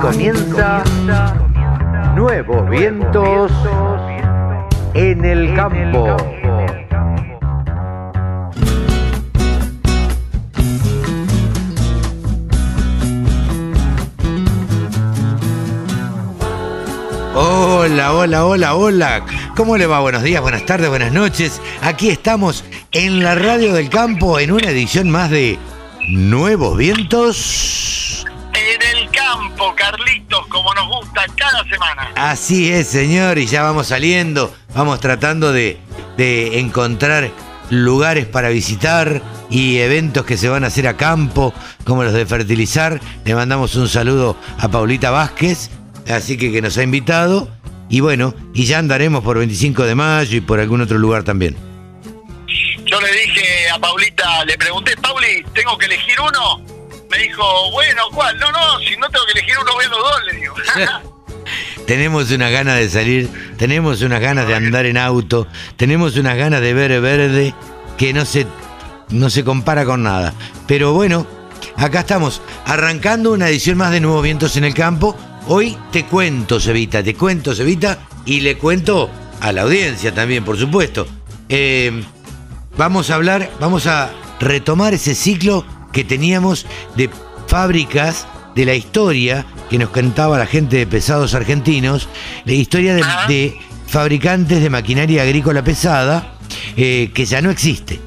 comienza Nuevos Vientos en el Campo. Hola, hola, hola, hola. ¿Cómo le va? Buenos días, buenas tardes, buenas noches. Aquí estamos en la radio del campo en una edición más de Nuevos Vientos. Así es, señor, y ya vamos saliendo, vamos tratando de, de encontrar lugares para visitar y eventos que se van a hacer a campo, como los de fertilizar. Le mandamos un saludo a Paulita Vázquez, así que que nos ha invitado. Y bueno, y ya andaremos por 25 de mayo y por algún otro lugar también. Yo le dije a Paulita, le pregunté, Pauli, ¿tengo que elegir uno? Me dijo, bueno, ¿cuál? No, no, si no tengo que elegir uno, voy a los dos, le digo. Tenemos unas ganas de salir, tenemos unas ganas de andar en auto, tenemos unas ganas de ver verde que no se, no se compara con nada. Pero bueno, acá estamos, arrancando una edición más de Nuevos Vientos en el Campo. Hoy te cuento, Cevita, te cuento, Cevita, y le cuento a la audiencia también, por supuesto. Eh, vamos a hablar, vamos a retomar ese ciclo que teníamos de fábricas de la historia que nos cantaba la gente de pesados argentinos, la historia de, fabricantes de maquinaria agrícola pesada eh, que ya no existe.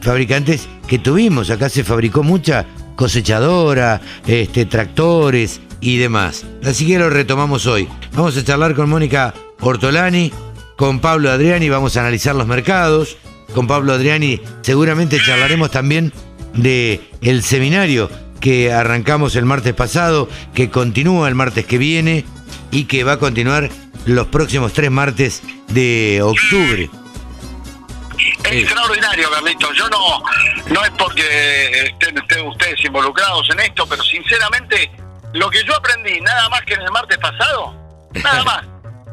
Fabricantes que tuvimos, acá se fabricó mucha cosechadora, este, tractores y demás. Así que lo retomamos hoy. Vamos a charlar con Mónica Ortolani, con Pablo Adriani, vamos a analizar los mercados. Con Pablo Adriani seguramente charlaremos también de el seminario que arrancamos el martes pasado, que continúa el martes que viene y que va a continuar los próximos tres martes de octubre. Es extraordinario, Carlitos. Yo no, no es porque estén ustedes, ustedes involucrados en esto, pero sinceramente, lo que yo aprendí, nada más que en el martes pasado, nada más.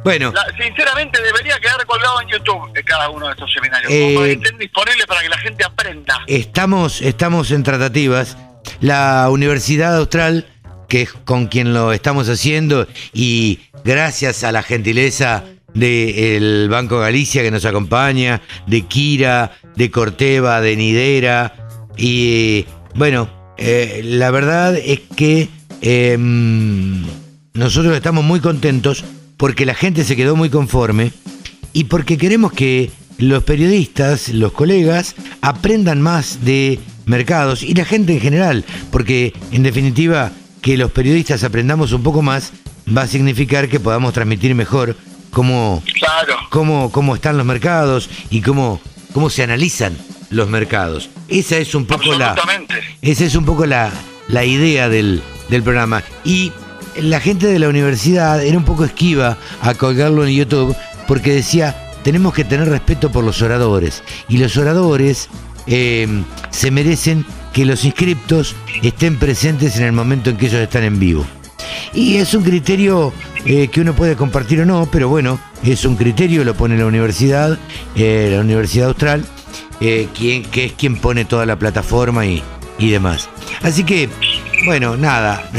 Bueno, La- sinceramente debería quedar colgado en YouTube cada uno de estos seminarios, Eh, estén disponibles para que la gente aprenda. estamos, estamos en tratativas. La Universidad Austral, que es con quien lo estamos haciendo, y gracias a la gentileza del Banco Galicia que nos acompaña, de Kira, de Corteva, de Nidera, y bueno, eh, la verdad es que em, nosotros estamos muy contentos porque la gente se quedó muy conforme y porque queremos que los periodistas, los colegas, aprendan más de mercados y la gente en general, porque en definitiva que los periodistas aprendamos un poco más va a significar que podamos transmitir mejor cómo, Claro. cómo, cómo están los mercados y cómo, cómo se analizan los mercados. Esa es un poco la, esa es un poco la, la idea del, del programa. Y la gente de la universidad era un poco esquiva a colgarlo en YouTube porque decía, tenemos que tener respeto por los oradores. Y los oradores eh, se merecen que los inscriptos estén presentes en el momento en que ellos están en vivo. Y es un criterio eh, que uno puede compartir o no, pero bueno, es un criterio, lo pone la universidad, eh, la Universidad Austral, quien, que es quien pone toda la plataforma y, y demás. Así que, bueno, nada,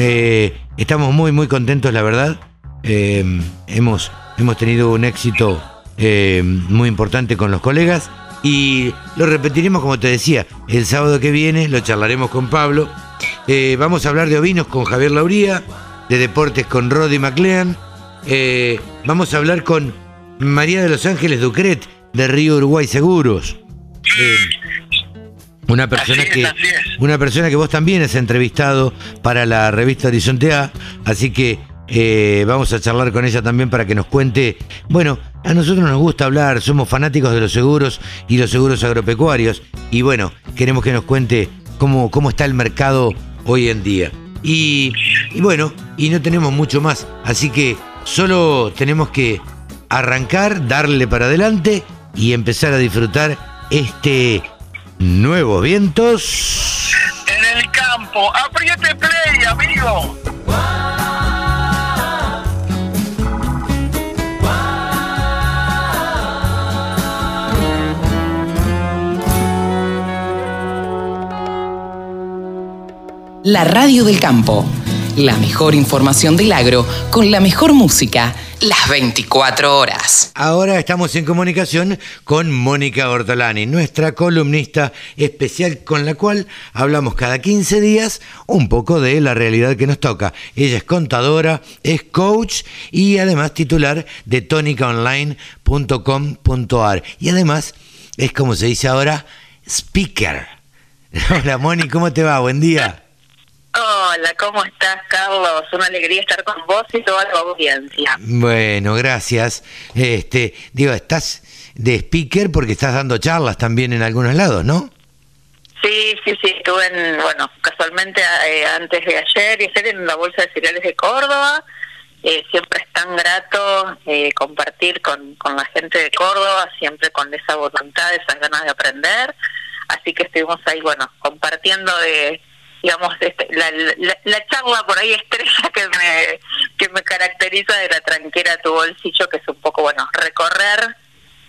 estamos muy, muy contentos, la verdad. Hemos, hemos tenido un éxito muy importante con los colegas y lo repetiremos, como te decía, el sábado que viene, lo charlaremos con Pablo. Eh, vamos a hablar de ovinos con Javier Lauría, de deportes con Roddy McLean. Eh, vamos a hablar con María de los Ángeles Ducret, de Río Uruguay Seguros. Eh, una persona es, que una persona que vos también has entrevistado para la revista Horizonte A, así que eh, vamos a charlar con ella también para que nos cuente. Bueno, a nosotros nos gusta hablar, somos fanáticos de los seguros y los seguros agropecuarios, y bueno, queremos que nos cuente cómo, cómo está el mercado hoy en día. Y, y bueno, y no tenemos mucho más, así que solo tenemos que arrancar, darle para adelante y empezar a disfrutar este Nuevos Vientos. En el campo, apriete play, amigo. La radio del campo. La mejor información del agro con la mejor música las 24 horas. Ahora estamos en comunicación con Mónica Ortolani, nuestra columnista especial con la cual hablamos cada 15 días un poco de la realidad que nos toca. Ella es contadora, es coach y además titular de tonicaonline.com.ar y además es como se dice ahora, speaker. Hola Moni, ¿cómo te va? Buen día. Hola, ¿cómo estás, Carlos? Una alegría estar con vos y toda la audiencia. Bueno, gracias. Este, digo, estás de speaker porque estás dando charlas también en algunos lados, ¿no? Sí, sí, sí, estuve en, bueno, casualmente eh, antes de ayer y ayer en la Bolsa de Cereales de Córdoba. Eh, siempre es tan grato eh, compartir con, con la gente de Córdoba, siempre con esa voluntad, esas ganas de aprender. Así que estuvimos ahí, bueno, compartiendo de digamos, este, la, la, charla por ahí estrella que me, que me caracteriza de la tranquera tu bolsillo, que es un poco, bueno, recorrer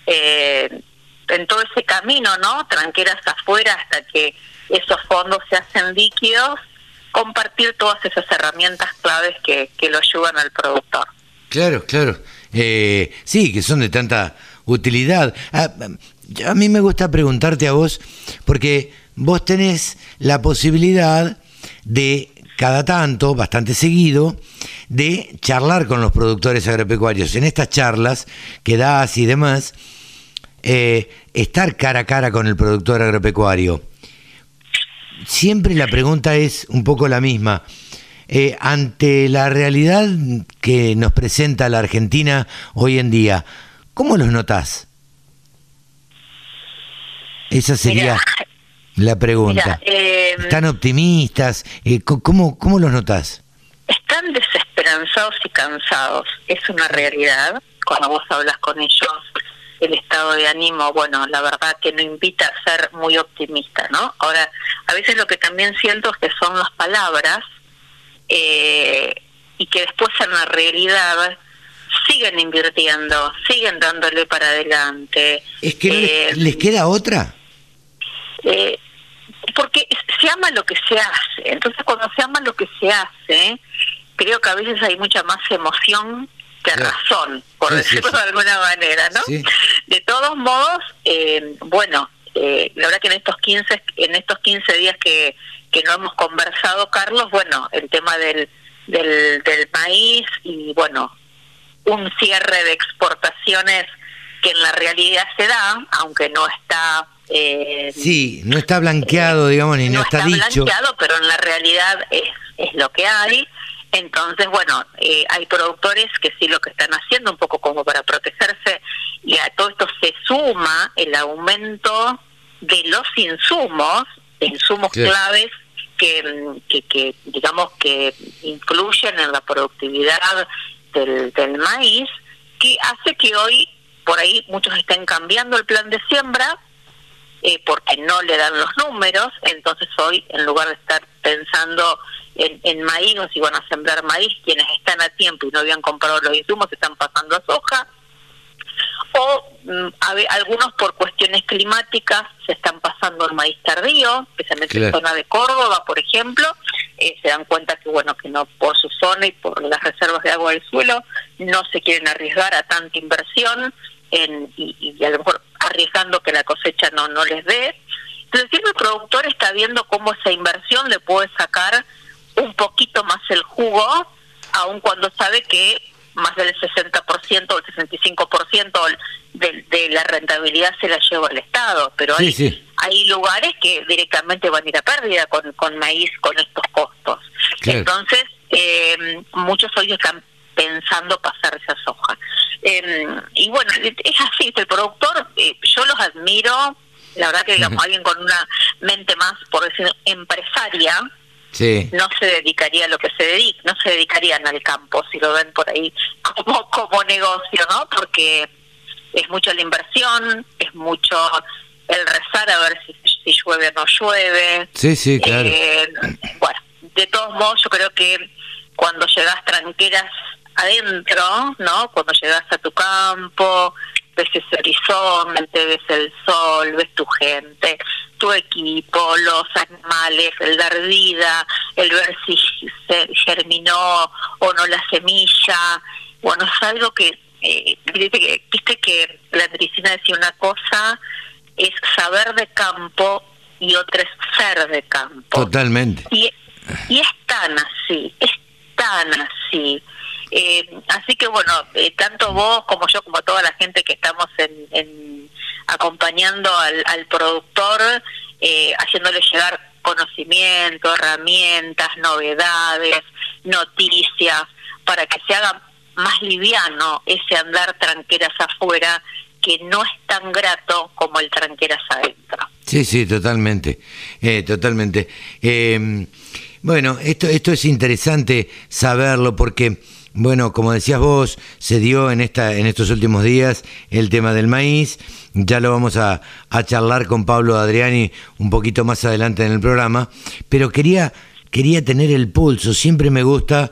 eh, en todo ese camino, ¿no? Tranqueras afuera hasta que esos fondos se hacen líquidos, compartir todas esas herramientas claves que, que lo ayudan al productor. Claro, claro. Eh, sí, que son de tanta utilidad. Ah, a mí me gusta preguntarte a vos, porque vos tenés la posibilidad de cada tanto, bastante seguido, de charlar con los productores agropecuarios. En estas charlas que das y demás, eh, estar cara a cara con el productor agropecuario. Siempre la pregunta es un poco la misma. Eh, ante la realidad que nos presenta la Argentina hoy en día, ¿cómo los notás? Esa sería la pregunta. Eh, ¿Están optimistas? Eh, ¿cómo, ¿Cómo los notas? Están desesperanzados y cansados. Es una realidad. Cuando vos hablas con ellos, el estado de ánimo, bueno, la verdad que no invita a ser muy optimista, ¿no? Ahora, a veces lo que también siento es que son las palabras eh, y que después en la realidad siguen invirtiendo, siguen dándole para adelante. ¿Es que les queda otra? Eh, porque se ama lo que se hace. Entonces, cuando se ama lo que se hace, creo que a veces hay mucha más emoción que razón, por decirlo de alguna manera, ¿no? De todos modos, eh, bueno, eh, la verdad que en estos 15 en estos 15 días que que no hemos conversado, Carlos, bueno, el tema del del, del maíz y bueno, un cierre de exportaciones que en la realidad se da, aunque no está eh, sí, no está blanqueado, digamos, ni no, está, está blanqueado, pero en la realidad es, es lo que hay. Entonces, bueno, eh, hay productores que sí lo que están haciendo, un poco como para protegerse, y a todo esto se suma el aumento de los insumos, de insumos claves que, que, que, digamos, que influyen en la productividad del, del maíz, que hace que hoy por ahí muchos estén cambiando el plan de siembra eh, porque no le dan los números, entonces hoy en lugar de estar pensando en, en maíz o si van a sembrar maíz, quienes están a tiempo y no habían comprado los insumos están pasando a soja, o mm, algunos por cuestiones climáticas se están pasando al maíz tardío, especialmente en zona de Córdoba, por ejemplo, eh, se dan cuenta que bueno que no por su zona y por las reservas de agua del suelo no se quieren arriesgar a tanta inversión en, y, y a lo mejor arriesgando que la cosecha no, no les dé. Entonces siempre el productor está viendo cómo esa inversión le puede sacar un poquito más el jugo, aun cuando sabe que más del 60% o el 65% de, de la rentabilidad se la lleva el Estado, pero hay, hay lugares que directamente van a ir a pérdida con, con maíz, con estos costos. Entonces, eh, muchos hoy están pensando pasar esa soja. Eh, y bueno, es así, el productor, eh, yo los admiro, la verdad que digamos, alguien con una mente más, por decir, empresaria, no se dedicaría a lo que se dedica, no se dedicarían al campo, si lo ven por ahí como, como negocio, ¿no? Porque es mucho la inversión, es mucho el rezar a ver si, si llueve o no llueve. Sí, sí, claro. Eh, bueno, de todos modos, yo creo que cuando llegas tranqueras adentro, ¿no? Cuando llegas a tu campo, ves ese horizonte, ves el sol, ves tu gente, tu equipo, los animales, el dar vida, el ver si se germinó o no la semilla. Bueno, es algo que, eh, viste que la medicina decía una cosa, es saber de campo y otra es ser de campo. Totalmente. Y, y es tan así, es tan así. Eh, así que bueno, eh, tanto vos como yo, como toda la gente que estamos en, acompañando al, productor, eh, haciéndole llegar conocimiento, herramientas, novedades, noticias, para que se haga más liviano ese andar tranqueras afuera que no es tan grato como el tranqueras adentro. Sí, sí, totalmente, totalmente. bueno, esto, esto es interesante saberlo porque bueno, como decías vos, se dio en, esta, en estos últimos días el tema del maíz. Ya lo vamos a, charlar con Pablo Adriani un poquito más adelante en el programa. Pero quería, quería tener el pulso. Siempre me gusta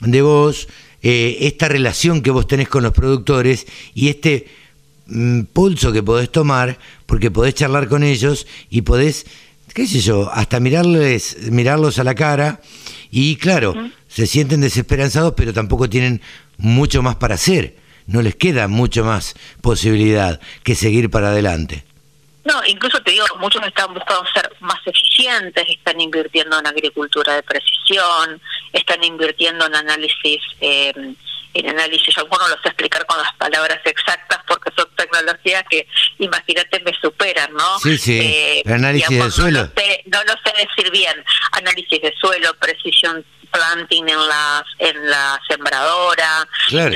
de vos eh, esta relación que vos tenés con los productores y este mm, pulso que podés tomar, porque podés charlar con ellos y podés, qué sé yo, hasta mirarles, mirarlos a la cara. Y claro, se sienten desesperanzados, pero tampoco tienen mucho más para hacer. No les queda mucho más posibilidad que seguir para adelante. No, incluso te digo, muchos están buscando ser más eficientes, están invirtiendo en agricultura de precisión, están invirtiendo en análisis, eh, en análisis, yo no lo sé explicar con las palabras exactas porque son tecnologías que, imagínate, me superan, ¿no? Sí, sí, eh, análisis de suelo. No lo, sé, no lo sé decir bien, análisis de suelo, precisión planting en la, en la sembradora.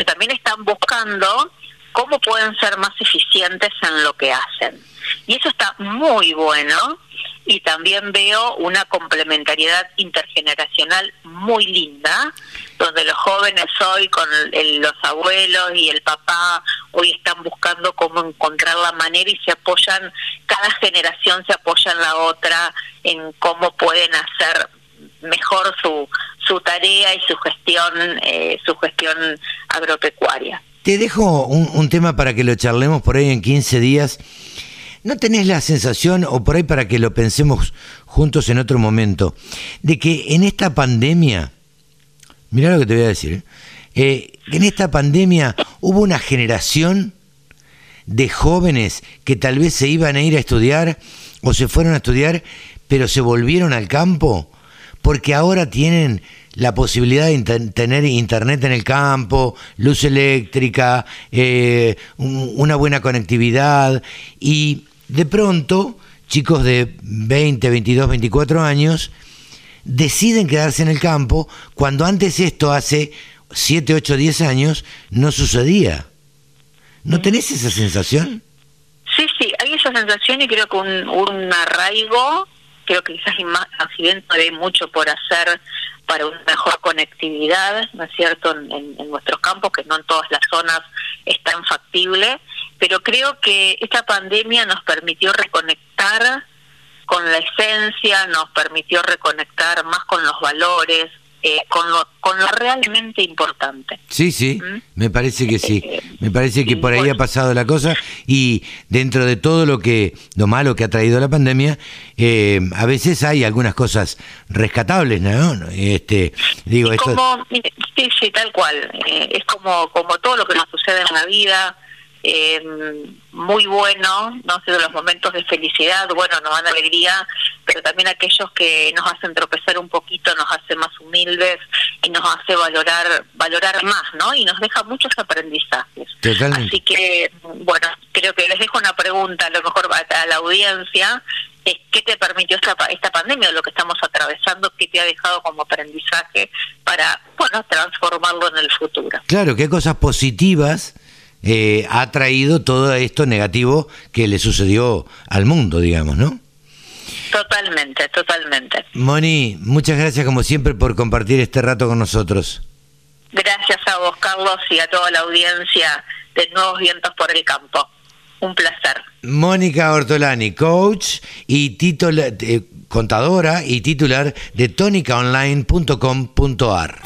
también están buscando cómo pueden ser más eficientes en lo que hacen. Y eso está muy bueno y también veo una complementariedad intergeneracional muy linda, donde los jóvenes hoy con los abuelos y el papá hoy están buscando cómo encontrar la manera y se apoyan, cada generación se apoya en la otra en cómo pueden hacer mejor su, su tarea y su gestión, eh, su gestión agropecuaria. Te dejo un, tema para que lo charlemos por ahí en 15 días. ¿No tenés la sensación, o por ahí para que lo pensemos juntos en otro momento, de que en esta pandemia, mira lo que te voy a decir, ¿eh? Eh, en esta pandemia hubo una generación de jóvenes que tal vez se iban a ir a estudiar o se fueron a estudiar, pero se volvieron al campo porque ahora tienen la posibilidad de tener internet en el campo, luz eléctrica, eh, una buena conectividad y de pronto chicos de 20, 22, 24 años deciden quedarse en el campo cuando antes esto hace 7, 8, 10 años no sucedía. ¿No tenés esa sensación? Sí, sí, hay esa sensación y creo que un, un arraigo creo que quizás accidente hay mucho por hacer para una mejor conectividad, ¿no es cierto?, en, nuestros campos, que no en todas las zonas es tan factible, pero creo que esta pandemia nos permitió reconectar con la esencia, nos permitió reconectar más con los valores, eh, con, lo, con lo realmente importante. Sí, sí, ¿Mm? me parece que sí. Eh, me parece que por ahí ha pasado la cosa y dentro de todo lo que lo malo que ha traído la pandemia, eh, a veces hay algunas cosas rescatables, ¿no? Este, digo, esto... sí, sí, tal cual. es como como todo lo que nos sucede en la vida eh, muy bueno, no sé, de los momentos de felicidad, bueno, nos dan alegría, pero también aquellos que nos hacen tropezar un poquito, nos hace más humildes y nos hace valorar valorar más, ¿no? Y nos deja muchos aprendizajes. Así que, bueno, creo que les dejo una pregunta, a lo mejor a la audiencia, es qué te permitió esta, esta pandemia, lo que estamos atravesando, qué te ha dejado como aprendizaje para, bueno, transformarlo en el futuro. Claro, qué cosas positivas eh, ha traído todo esto negativo que le sucedió al mundo, digamos, ¿no? Totalmente, totalmente. Moni, muchas gracias como siempre por compartir este rato con nosotros. Gracias a vos, Carlos, y a toda la audiencia de Nuevos Vientos por el Campo. Un placer. Mónica Ortolani, coach y eh, contadora y titular de tonicaonline.com.ar.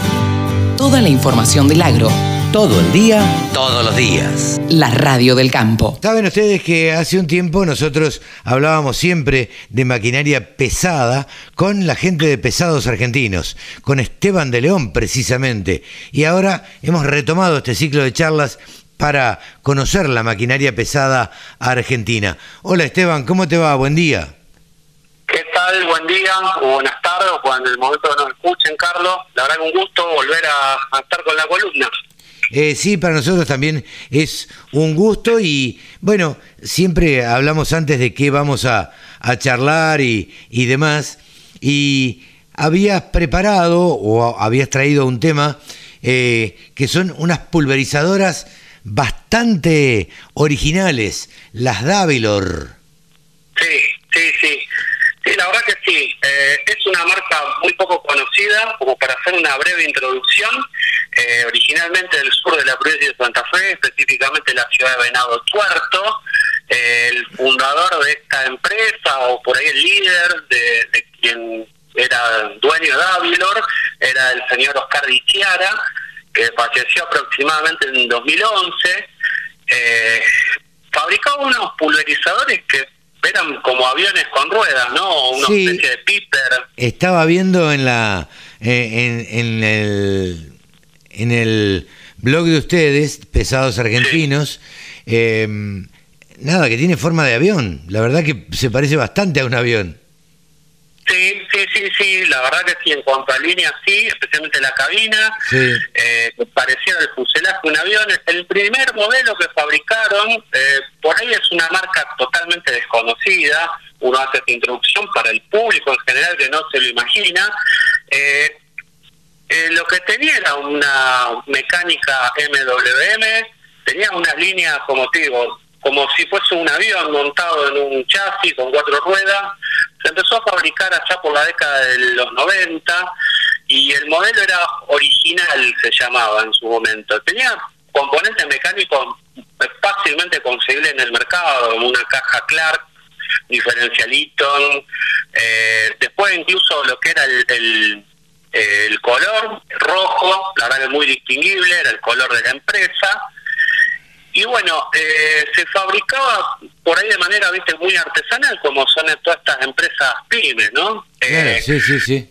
Toda la información del agro Todo el día, todos los días. La radio del campo. Saben ustedes que hace un tiempo nosotros hablábamos siempre de maquinaria pesada con la gente de Pesados Argentinos, con Esteban de León precisamente. Y ahora hemos retomado este ciclo de charlas para conocer la maquinaria pesada argentina. Hola Esteban, ¿cómo te va? Buen día. ¿Qué tal? Buen día, o buenas tardes, o cuando el momento que nos escuchen, Carlos. La verdad que un gusto volver a estar con la columna. Eh, sí, para nosotros también es un gusto y bueno, siempre hablamos antes de qué vamos a, charlar y, demás. Y habías preparado o habías traído un tema eh, que son unas pulverizadoras bastante originales, las Davilor. Sí, sí, sí. Sí, la verdad que sí. Eh, es una marca muy poco conocida, como para hacer una breve introducción. Eh, originalmente del sur de la provincia de Santa Fe, específicamente la ciudad de Venado Tuerto. el fundador de esta empresa, o por ahí el líder de, quien era dueño de Avilor, era el señor Oscar Dichiara, que falleció aproximadamente en 2011. Eh, fabricaba unos pulverizadores que eran como aviones con ruedas, ¿no? Una especie de piper. Estaba viendo en la eh, en, el en el blog de ustedes, Pesados Argentinos, em, nada, que tiene forma de avión. La verdad que se parece bastante a un avión. Sí, sí, sí, sí, la verdad que sí, en cuanto a líneas sí, especialmente la cabina, eh, parecía el fuselaje de un avión. El primer modelo que fabricaron, eh, por ahí es una marca totalmente desconocida, uno hace esta introducción para el público en general que no se lo imagina. Eh, eh, lo que tenía era una mecánica MWM, tenía unas líneas, como te digo, como si fuese un avión montado en un chasis con cuatro ruedas. Se empezó a fabricar allá por la década de los 90 y el modelo era original, se llamaba en su momento. Tenía componentes mecánicos fácilmente conseguibles en el mercado, una caja Clark, diferencial Eaton, eh, después incluso lo que era el, el, color rojo, la verdad es muy distinguible, era el color de la empresa, y bueno, eh, se fabricaba por ahí de manera, viste, muy artesanal, como son todas estas empresas pymes, ¿no? Eh, sí, sí, sí.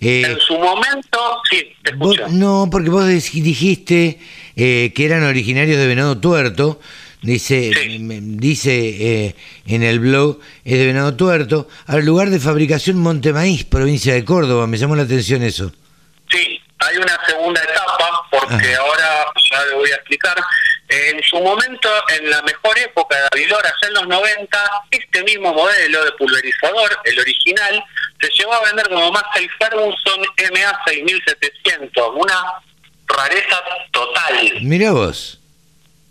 Eh, en su momento, sí, te escucho. no, porque vos dijiste que eran originarios de Venado Tuerto, dice, dice en el blog, es de Venado Tuerto, al lugar de fabricación Montemaíz, provincia de Córdoba, me llamó la atención eso. Sí, hay una segunda etapa, porque ahora ya lo voy a explicar. En su momento, en la mejor época de Avilor, hace en los 90, este mismo modelo de pulverizador, el original, se llevó a vender como Massey Ferguson MA 6700, una rareza total. Mira vos.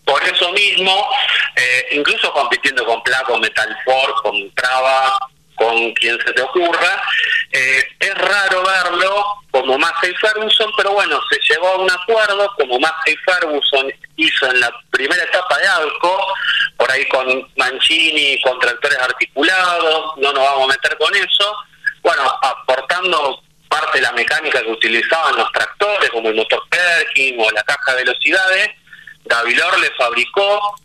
Por eso mismo, eh, incluso compitiendo con Placo, Metal Ford, con Traba, con quien se te ocurra, eh, es raro verlo como Massey Ferguson, pero bueno, se llegó a un acuerdo como Massey Ferguson hizo en la primera etapa de Alco, por ahí con Mancini, con tractores articulados, no nos vamos a meter con eso, bueno, aportando parte de la mecánica que utilizaban los tractores, como el motor Perkin o la caja de velocidades, Gavilor le fabricó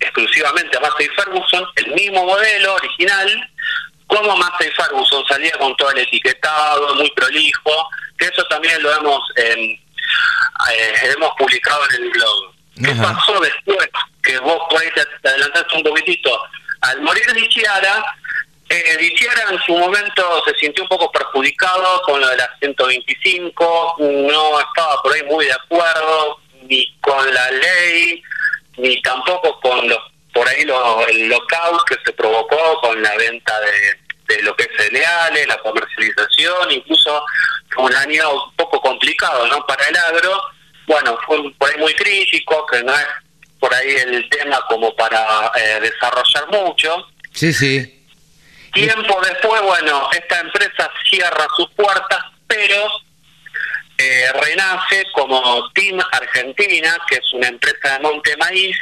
exclusivamente a Massey Ferguson el mismo modelo original, como Massey Ferguson salía con todo el etiquetado, muy prolijo, que eso también lo hemos eh, hemos publicado en el blog. ¿Qué pasó después? Que vos por ahí te, adelantaste un poquitito. Al morir Dichiara, eh, Dichiara en su momento se sintió un poco perjudicado con lo de la 125, no estaba por ahí muy de acuerdo ni con la ley, ni tampoco con los por ahí lo, el lockout que se provocó con la venta de, de lo que es cereales, la comercialización, incluso fue un año un poco complicado ¿no? para el agro. Bueno, fue por ahí muy crítico, que no es por ahí el tema como para eh, desarrollar mucho. Sí, sí. Tiempo después, bueno, esta empresa cierra sus puertas, pero eh, renace como Team Argentina, que es una empresa de Monte Maíz,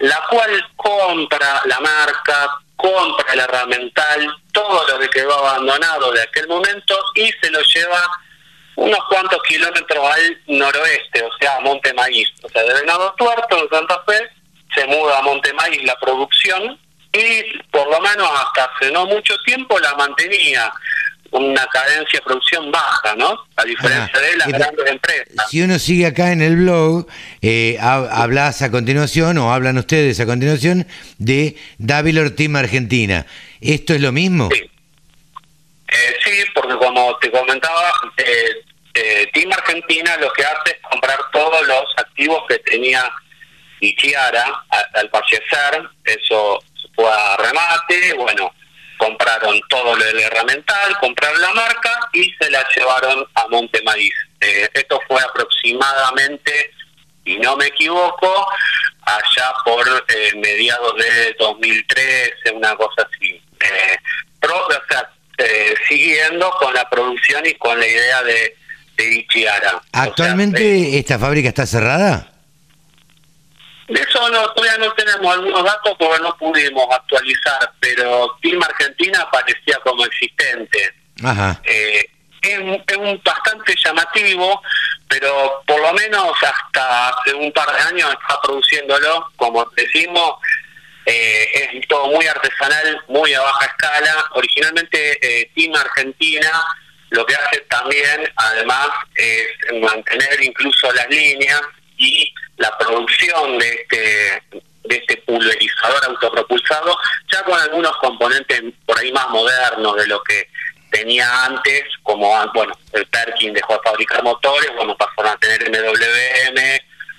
la cual compra la marca, compra el herramental, todo lo que quedó abandonado de aquel momento y se lo lleva unos cuantos kilómetros al noroeste, o sea, a Monte Maíz. O sea, de Venado Tuerto, en Santa Fe, se muda a Monte Maíz la producción y por lo menos hasta hace no mucho tiempo la mantenía una cadencia de producción baja, ¿no? A diferencia Ah, de las grandes empresas. Si uno sigue acá en el blog, eh, ha- hablas a continuación, o hablan ustedes a continuación, de Davilor Team Argentina. ¿Esto es lo mismo? Sí. Eh, sí, porque como te comentaba, eh, eh, Team Argentina lo que hace es comprar todos los activos que tenía Ichiara al fallecer, eso fue a remate, bueno, compraron todo lo del herramental, compraron la marca y se la llevaron a Monte Maíz. Eh, esto fue aproximadamente, y no me equivoco, allá por eh, mediados de 2013, una cosa así. Eh, pro- o sea, eh, siguiendo con la producción y con la idea de, de Ichiara. O sea, ¿Actualmente eh, esta fábrica está cerrada? De eso no, todavía no tenemos algunos datos porque no pudimos actualizar, pero Team Argentina parecía como existente. Ajá. Eh, es, es un bastante llamativo, pero por lo menos hasta hace un par de años está produciéndolo, como decimos, eh, es todo muy artesanal, muy a baja escala. Originalmente eh, Team Argentina lo que hace también, además, es mantener incluso las líneas y la producción de este de este pulverizador autopropulsado, ya con algunos componentes por ahí más modernos de lo que tenía antes, como ah, bueno, el Perkin dejó de fabricar motores, bueno, pasaron a tener MWM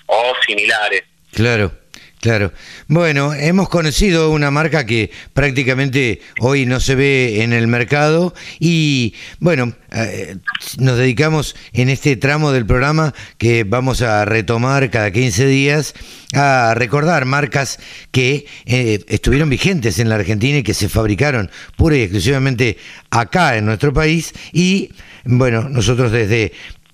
o similares. Claro, claro. Bueno, hemos conocido una marca que prácticamente hoy no se ve en el mercado y bueno, eh, nos dedicamos en este tramo del programa que vamos a retomar cada 15 días a recordar marcas que eh, estuvieron vigentes en la Argentina y que se fabricaron pura y exclusivamente acá en nuestro país y bueno, nosotros desde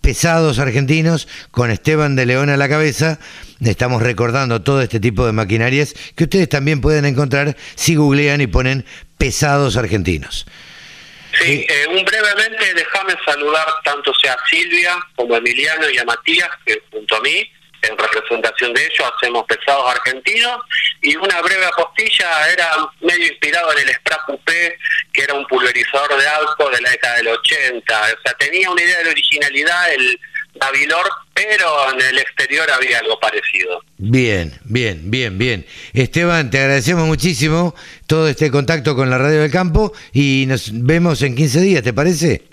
pesados argentinos, con Esteban de León a la cabeza. Estamos recordando todo este tipo de maquinarias que ustedes también pueden encontrar si googlean y ponen pesados argentinos. Sí, eh, un brevemente déjame saludar tanto sea a Silvia como a Emiliano y a Matías, que junto a mí, en representación de ellos, hacemos pesados argentinos. Y una breve apostilla era medio inspirado en el Spra Coupé, que era un pulverizador de auto de la década del 80. O sea, tenía una idea de originalidad el Davilor, pero en el exterior había algo parecido. Bien, bien, bien, bien. Esteban, te agradecemos muchísimo todo este contacto con la Radio del Campo y nos vemos en 15 días, ¿te parece?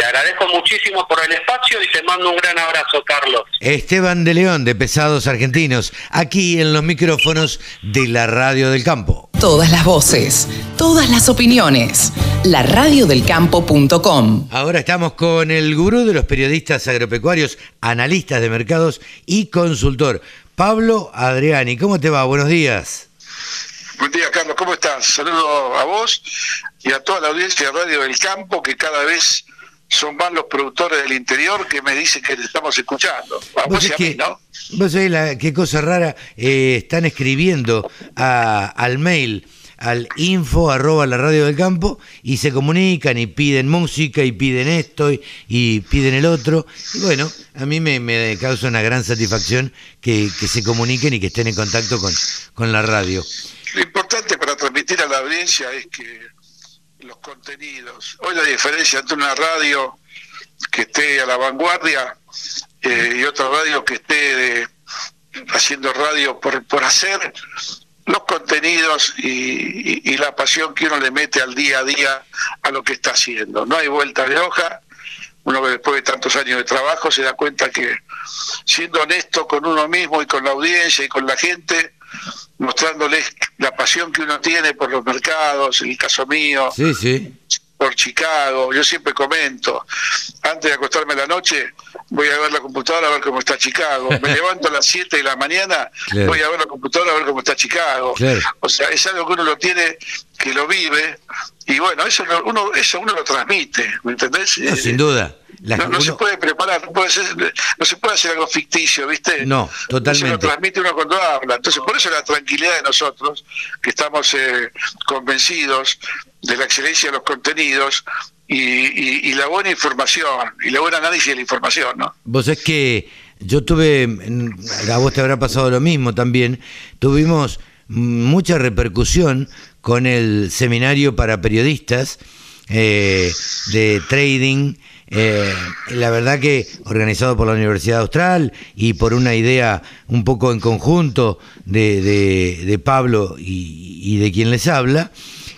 Te agradezco muchísimo por el espacio y te mando un gran abrazo, Carlos. Esteban de León, de Pesados Argentinos, aquí en los micrófonos de la Radio del Campo. Todas las voces, todas las opiniones. La radiodelcampo.com. Ahora estamos con el gurú de los periodistas agropecuarios, analistas de mercados y consultor, Pablo Adriani. ¿Cómo te va? Buenos días. Buen día, Carlos, ¿cómo estás? Saludo a vos y a toda la audiencia de Radio del Campo, que cada vez son más los productores del interior que me dicen que te estamos escuchando. Sabés a mí, ¿no? vos sabés la- qué cosa rara, eh, están escribiendo a- al mail, al info arroba la radio del campo, y se comunican y piden música y piden esto y, y piden el otro. Y bueno, a mí me, me causa una gran satisfacción que, que se comuniquen y que estén en contacto con, con la radio. Lo importante para transmitir a la audiencia es que los contenidos. Hoy la diferencia entre una radio que esté a la vanguardia eh, y otra radio que esté de- haciendo radio por, por hacer los contenidos y, y- y la pasión que uno le mete al día a día a lo que está haciendo. No hay vuelta de hoja. Uno que después de tantos años de trabajo se da cuenta que siendo honesto con uno mismo y con la audiencia y con la gente, mostrándoles la pasión que uno tiene por los mercados, en el caso mío, Sí, sí. por Chicago. Yo siempre comento, antes de acostarme a la noche, voy a ver la computadora a ver cómo está Chicago. Me levanto a las 7 de la mañana, Claro. voy a ver la computadora a ver cómo está Chicago. Claro. O sea, es algo que uno lo tiene, que lo vive, y bueno, eso uno, eso uno lo transmite, ¿me entendés? No, sin duda. La- no, no se puede preparar, no, puede ser- no se puede hacer algo ficticio, ¿viste? No, totalmente. Eso lo transmite uno cuando habla. Entonces, por eso la tranquilidad de nosotros, que estamos eh, convencidos de la excelencia de los contenidos y, la buena información y la buena análisis de la información, ¿no? Vos es que yo tuve, a vos te habrá pasado lo mismo también, tuvimos mucha repercusión con el seminario para periodistas eh, de trading, eh, la verdad que organizado por la Universidad Austral y por una idea un poco en conjunto de, Pablo y, de quien les habla.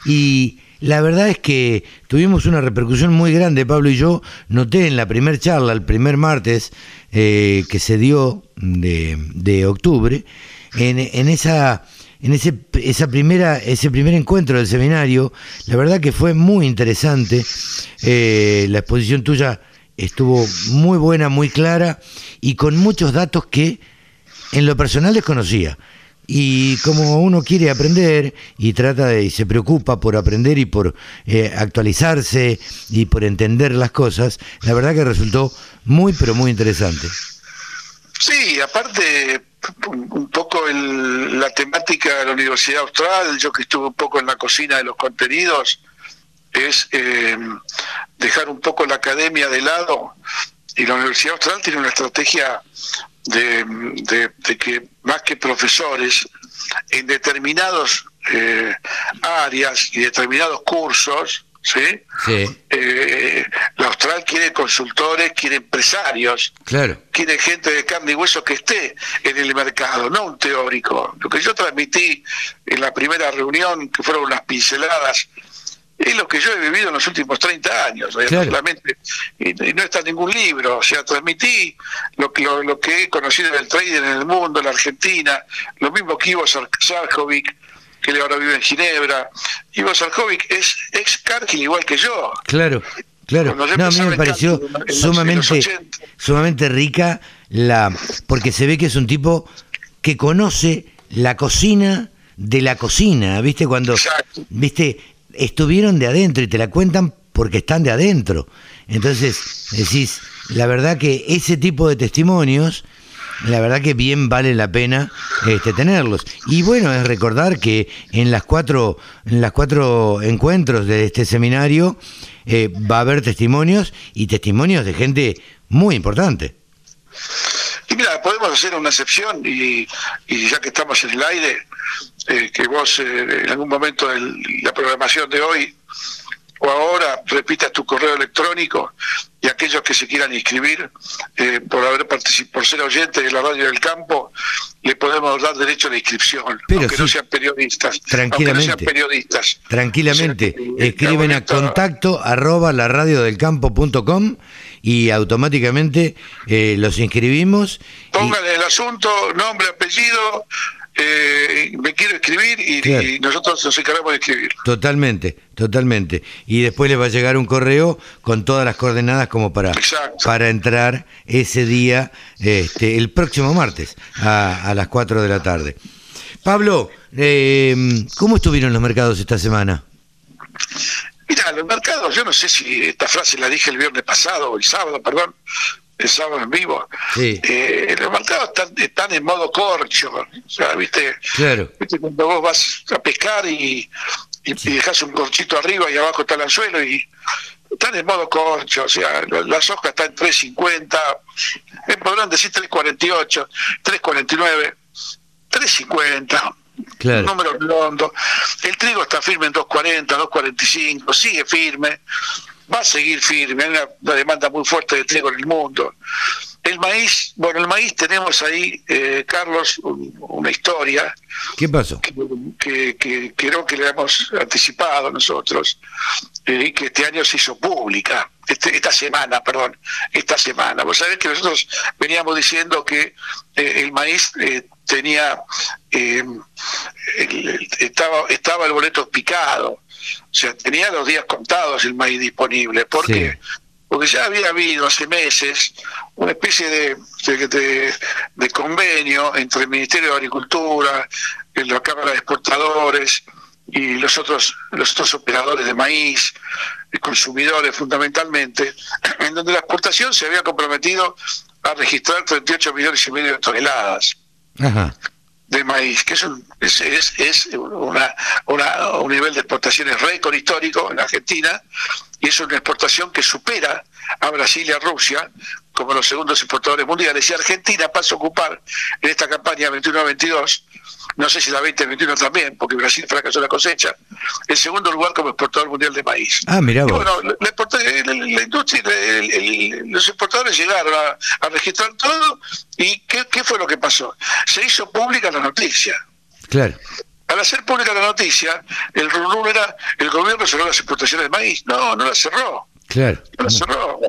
Y la verdad es que tuvimos una repercusión muy grande, Pablo y yo. Noté en la primera charla, el primer martes eh, que se dio de, octubre, en, en esa en ese, esa primera, ese primer encuentro del seminario, la verdad que fue muy interesante. Eh, la exposición tuya estuvo muy buena, muy clara y con muchos datos que en lo personal desconocía. Y como uno quiere aprender y trata de, y se preocupa por aprender y por eh, actualizarse y por entender las cosas, la verdad que resultó muy, pero muy interesante. Sí, aparte, un poco el, la temática de la Universidad Austral, yo que estuve un poco en la cocina de los contenidos, es eh, dejar un poco la academia de lado. Y la Universidad Austral tiene una estrategia de, de, que más que profesores, en determinados eh, áreas y determinados cursos, ¿sí? Eh, la Austral quiere consultores, quiere empresarios, claro. quiere gente de carne y hueso que esté en el mercado, no un teórico. Lo que yo transmití en la primera reunión, que fueron unas pinceladas es lo que yo he vivido en los últimos 30 años, realmente, y, no está en ningún libro, o sea, transmití lo que, lo, que he conocido del trading en el mundo, en la Argentina, lo mismo que Ivo Sarkovic, que ahora vive en Ginebra. Ivo Sarkovic es ex Cargill igual que yo. Claro. Claro, no, a mí me pareció sumamente, sumamente rica la, porque se ve que es un tipo que conoce la cocina de la cocina, ¿viste? Cuando, ¿viste? estuvieron de adentro y te la cuentan porque están de adentro. Entonces, decís, la verdad que ese tipo de testimonios, la verdad que bien vale la pena este, tenerlos. Y bueno, es recordar que en las cuatro, en las cuatro encuentros de este seminario eh, va a haber testimonios y testimonios de gente muy importante. Y mira, podemos hacer una excepción y, y ya que estamos en el aire, eh, que vos eh, en algún momento de la programación de hoy o ahora repitas tu correo electrónico y aquellos que se quieran inscribir eh, por haber participado, por ser oyentes de la radio del campo, le podemos dar derecho a la inscripción, aunque no sean periodistas. Tranquilamente. sean periodistas. Tranquilamente. Escriben a contacto arroba la radio del campo.com y automáticamente los inscribimos. Pónganle el asunto, nombre, apellido, eh, me quiero escribir y, nosotros nos encargamos de escribir. Totalmente, totalmente. Y después les va a llegar un correo con todas las coordenadas como para, para entrar ese día, este, el próximo martes, a, las 4 de la tarde. Pablo, eh, ¿cómo estuvieron los mercados esta semana? Mira, los mercados, yo no sé si esta frase la dije el viernes pasado o el sábado, perdón, el sábado en vivo. Eh, los mercados están, en modo corcho, o sea, ¿viste? Claro. Cuando vos vas a pescar y, y, dejas un corchito arriba y abajo está el anzuelo y están en modo corcho, o sea, la soja está en 3.50, podrán decir 3.48, 3.49, 3.50. Claro. número redondo. El trigo está firme en 2.40, 2.45, sigue firme va a seguir firme, hay una, demanda muy fuerte de trigo en el mundo. El maíz, bueno, el maíz tenemos ahí, eh, Carlos, una historia. ¿Qué pasó? Que, que, creo que le hemos anticipado nosotros, eh, y que este año se hizo pública, este, esta semana, perdón, esta semana. Vos sabés que nosotros veníamos diciendo que eh, el maíz tenía, estaba, estaba el boleto picado, o sea, tenía los días contados el maíz disponible. ¿Por qué? Porque ya había habido hace meses una especie de, de, convenio entre el Ministerio de Agricultura, la Cámara de Exportadores y los otros, los otros operadores de maíz, consumidores fundamentalmente, en donde la exportación se había comprometido a registrar 38 millones y medio de toneladas. Ajá de maíz, que es un, es, es, una, un nivel de exportaciones récord histórico en Argentina, y es una exportación que supera a Brasil y a Rusia como los segundos exportadores mundiales. Y Argentina pasa a ocupar en esta campaña 21-22, no sé si la 20-21 también, porque Brasil fracasó la cosecha, el segundo lugar como exportador mundial de maíz. Ah, mira bueno, la, industria, los exportadores llegaron a, registrar todo y ¿qué, ¿qué fue lo que pasó? Se hizo pública la noticia. Claro. Al hacer pública la noticia, el rumor era el gobierno cerró las exportaciones de maíz. No, no la cerró. Claro. No la cerró.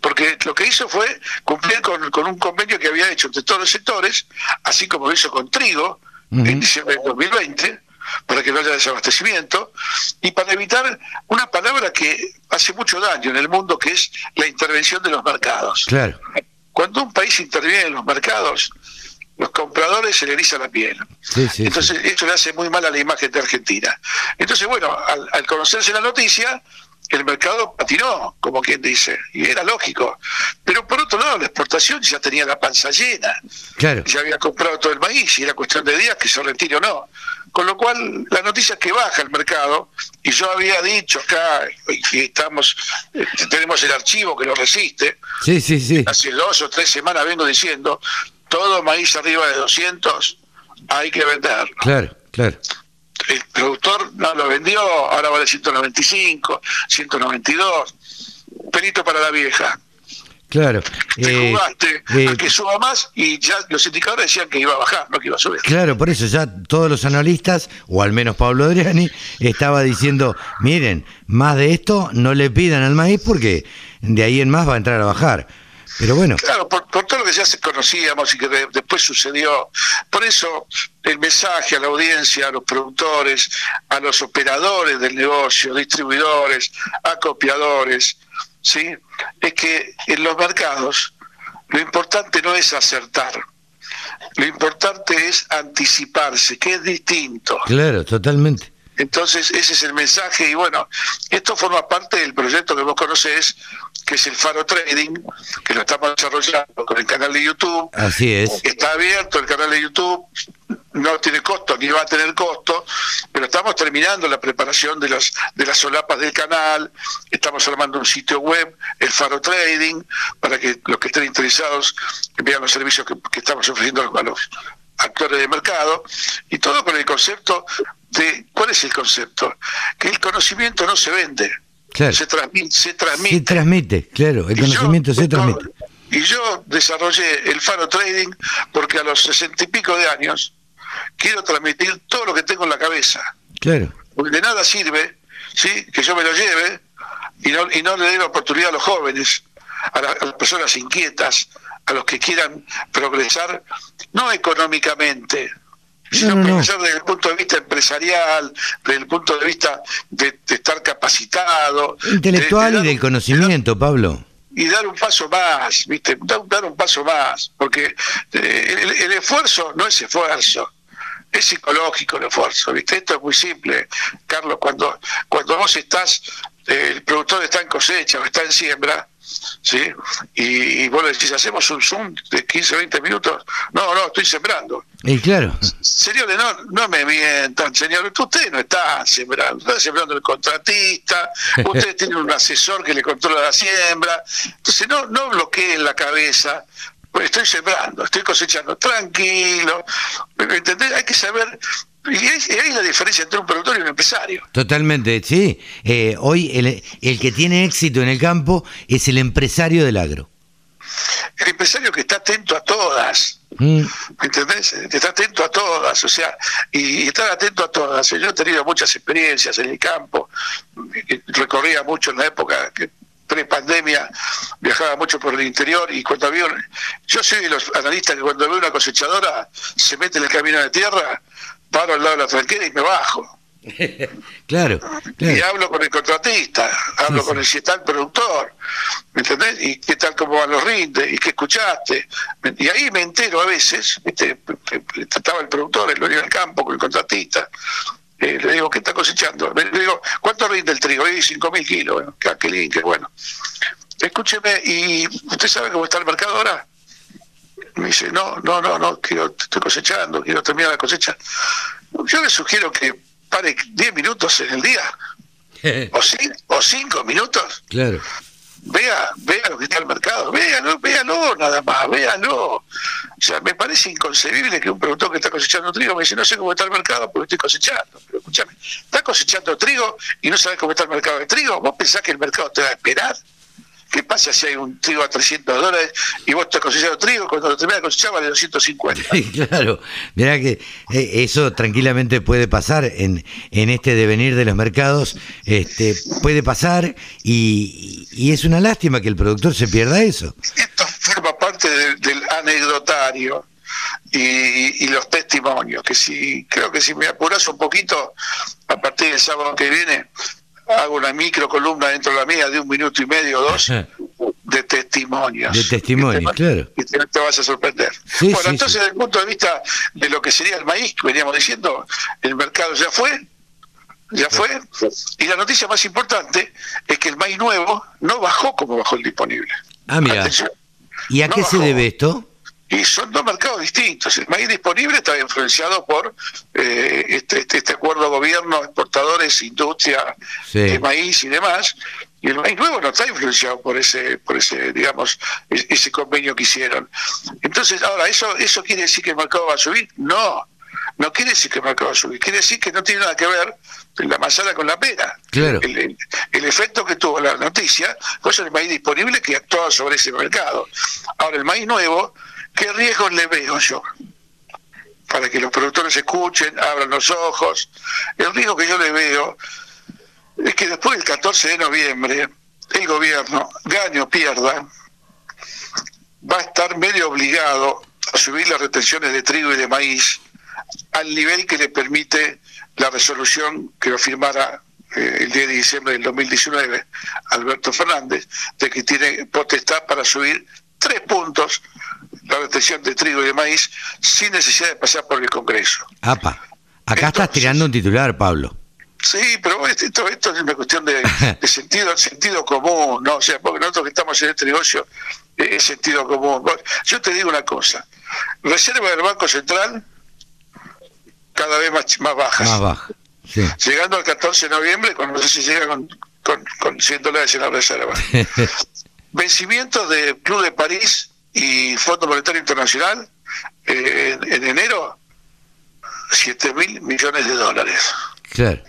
Porque lo que hizo fue cumplir con, un convenio que había hecho entre todos los sectores, así como lo hizo con trigo en diciembre de 2020, para que no haya desabastecimiento, y para evitar una palabra que hace mucho daño en el mundo, que es la intervención de los mercados. Claro. Cuando un país interviene en los mercados, los compradores se le eriza la piel. Entonces, esto le hace muy mal a la imagen de Argentina. Entonces, bueno, al, conocerse la noticia, el mercado patinó, como quien dice, y era lógico. Pero por otro lado, la exportación ya tenía la panza llena. Claro. Ya había comprado todo el maíz y era cuestión de días que se retire o no. Con lo cual, la noticia es que baja el mercado, y yo había dicho acá, y estamos, eh, tenemos el archivo que lo resiste. Sí, sí, sí. Hace dos o tres semanas vengo diciendo, todo maíz arriba de 200 hay que venderlo. Claro, claro. El productor no lo vendió, ahora vale 195, 192. Perito para la vieja. Claro. Te eh, jugaste a eh, que suba más y ya los indicadores decían que iba a bajar, no que iba a subir. Claro, por eso ya todos los analistas, o al menos Pablo Adriani, estaba diciendo, miren, más de esto no le pidan al maíz porque de ahí en más va a entrar a bajar. Pero bueno. Claro, por, todo ya se conocíamos y que después sucedió. Por eso el mensaje a la audiencia, a los productores, a los operadores del negocio, distribuidores, acopiadores, ¿sí? es que en los mercados lo importante no es acertar. Lo importante es anticiparse, que es distinto. Claro, totalmente. Entonces, ese es el mensaje y bueno, esto forma parte del proyecto que vos conocés, que es el Faro Trading, que lo estamos desarrollando con el canal de YouTube. Así es. Está abierto el canal de YouTube, no tiene costo ni va a tener costo, pero estamos terminando la preparación de las de las solapas del canal, estamos armando un sitio web, el Faro Trading, para que los que estén interesados vean los servicios que, que estamos ofreciendo a los actores de mercado, y todo con el concepto ¿cuál es el concepto? Que el conocimiento no se vende, se, transmite, se transmite. claro, el conocimiento se transmite. Y yo desarrollé el Faro Trading porque a los sesenta y pico de años quiero transmitir todo lo que tengo en la cabeza. Claro. Porque de nada sirve ¿sí? que yo me lo lleve y no, y no le dé la oportunidad a los jóvenes, a las personas inquietas, a los que quieran progresar, no económicamente, sino desde el punto de vista empresarial, desde el punto de vista de, estar capacitado. Intelectual y del conocimiento, Pablo. Y dar un paso más, ¿viste? Dar, un paso más, porque eh, el, esfuerzo no es esfuerzo, es psicológico el esfuerzo, ¿viste? Esto es muy simple, Carlos, cuando, cuando vos estás, eh, el productor está en cosecha o está en siembra, ¿sí? Y, vos le decís, hacemos un Zoom de 15, 20 minutos. No, no, estoy sembrando. Y claro. Señores, no, no me mientan, señor. Ustedes no están sembrando, están sembrando el contratista, ustedes tienen un asesor que le controla la siembra. Entonces, no, no bloqueen la cabeza. Pues estoy sembrando, estoy cosechando tranquilo. ¿Entendés? Hay que saber y ahí es la diferencia entre un productor y un empresario. Totalmente, sí. Eh, hoy el, el, que tiene éxito en el campo es el empresario del agro. El empresario que está atento a todas. Mm. ¿Entendés? Está atento a todas. O sea, y, estar atento a todas. Yo he tenido muchas experiencias en el campo. Recorría mucho en la época que pre-pandemia viajaba mucho por el interior y cuando había yo soy de los analistas que cuando veo una cosechadora se mete en el camino de tierra paro al lado de la tranquera y me bajo. claro, Y hablo con el contratista, hablo con el si está el productor, ¿me entendés? Y qué tal cómo van los rindes, y qué escuchaste. Y ahí me entero a veces, ¿viste? estaba el productor, el dueño del campo, con el contratista. Eh, le digo, ¿qué está cosechando? Le digo, ¿cuánto rinde el trigo? Y cinco mil kilos. Bueno, qué, qué bueno. Escúcheme, ¿y usted sabe cómo está el mercado ahora? Me dice, no, no, no, no, quiero, estoy cosechando, quiero terminar la cosecha. Yo le sugiero que pare 10 minutos en el día. o, o cinco minutos, Claro. vea, vea lo que está el mercado, véalo, véalo nada más, véalo. O sea, me parece inconcebible que un productor que está cosechando trigo me dice, no sé cómo está el mercado porque estoy cosechando. Pero escúchame, estás cosechando trigo y no sabes cómo está el mercado de trigo, vos pensás que el mercado te va a esperar. ¿Qué pasa si hay un trigo a 300 dólares y vos estás cosechando trigo cuando lo terminas de cosechar vale 250? claro, mirá que eh, eso tranquilamente puede pasar en, en este devenir de los mercados, este, puede pasar y, y es una lástima que el productor se pierda eso. Esto forma parte del, del anecdotario y, y los testimonios, que si creo que si me apuras un poquito, a partir del sábado que viene, hago una micro columna dentro de la mía de un minuto y medio o dos de testimonios. De testimonios, Y te- claro. Y te, te vas a sorprender. Sí, bueno, sí, entonces sí. desde el punto de vista de lo que sería el maíz, que veníamos diciendo, el mercado ya fue, ya fue, y la noticia más importante es que el maíz nuevo no bajó como bajó el disponible. Ah, mira. ¿Y a No qué se debe esto? Y son dos mercados distintos. El maíz disponible está influenciado por eh, este, este, este acuerdo gobierno, exportadores, industria Sí. de maíz y demás. Y el maíz nuevo no está influenciado por ese, por ese, digamos, ese convenio que hicieron. Entonces, ahora, ¿eso, ¿eso quiere decir que el mercado va a subir? No, no quiere decir que el mercado va a subir. Quiere decir que no tiene nada que ver la manzana con la pera. Claro. El, el- el efecto que tuvo la noticia fue sobre el maíz disponible que actuaba sobre ese mercado. Ahora, el maíz nuevo, ¿qué riesgos le veo yo? Para que los productores escuchen, abran los ojos. El riesgo que yo le veo es que después del 14 de noviembre, el gobierno, gane o pierda, va a estar medio obligado a subir las retenciones de trigo y de maíz al nivel que le permite la resolución que lo firmara eh, el 10 de diciembre del 2019 Alberto Fernández, de que tiene potestad para subir tres puntos la retención de trigo y de maíz sin necesidad de pasar por el Congreso. Apa. Acá estás tirando un titular, Pablo. Sí, pero esto, esto, esto es una cuestión de, de sentido sentido común, ¿no? O sea, porque nosotros que estamos en este negocio eh, es sentido común. Yo te digo una cosa, reserva del Banco Central cada vez más, más bajas. Más baja. Sí. Llegando al 14 de noviembre, cuando no sé si llega con, con, con 100 dólares en la reserva. Vencimientos de Club de París y Fondo Monetario Internacional eh, en, en enero, 7 mil millones de dólares. claro.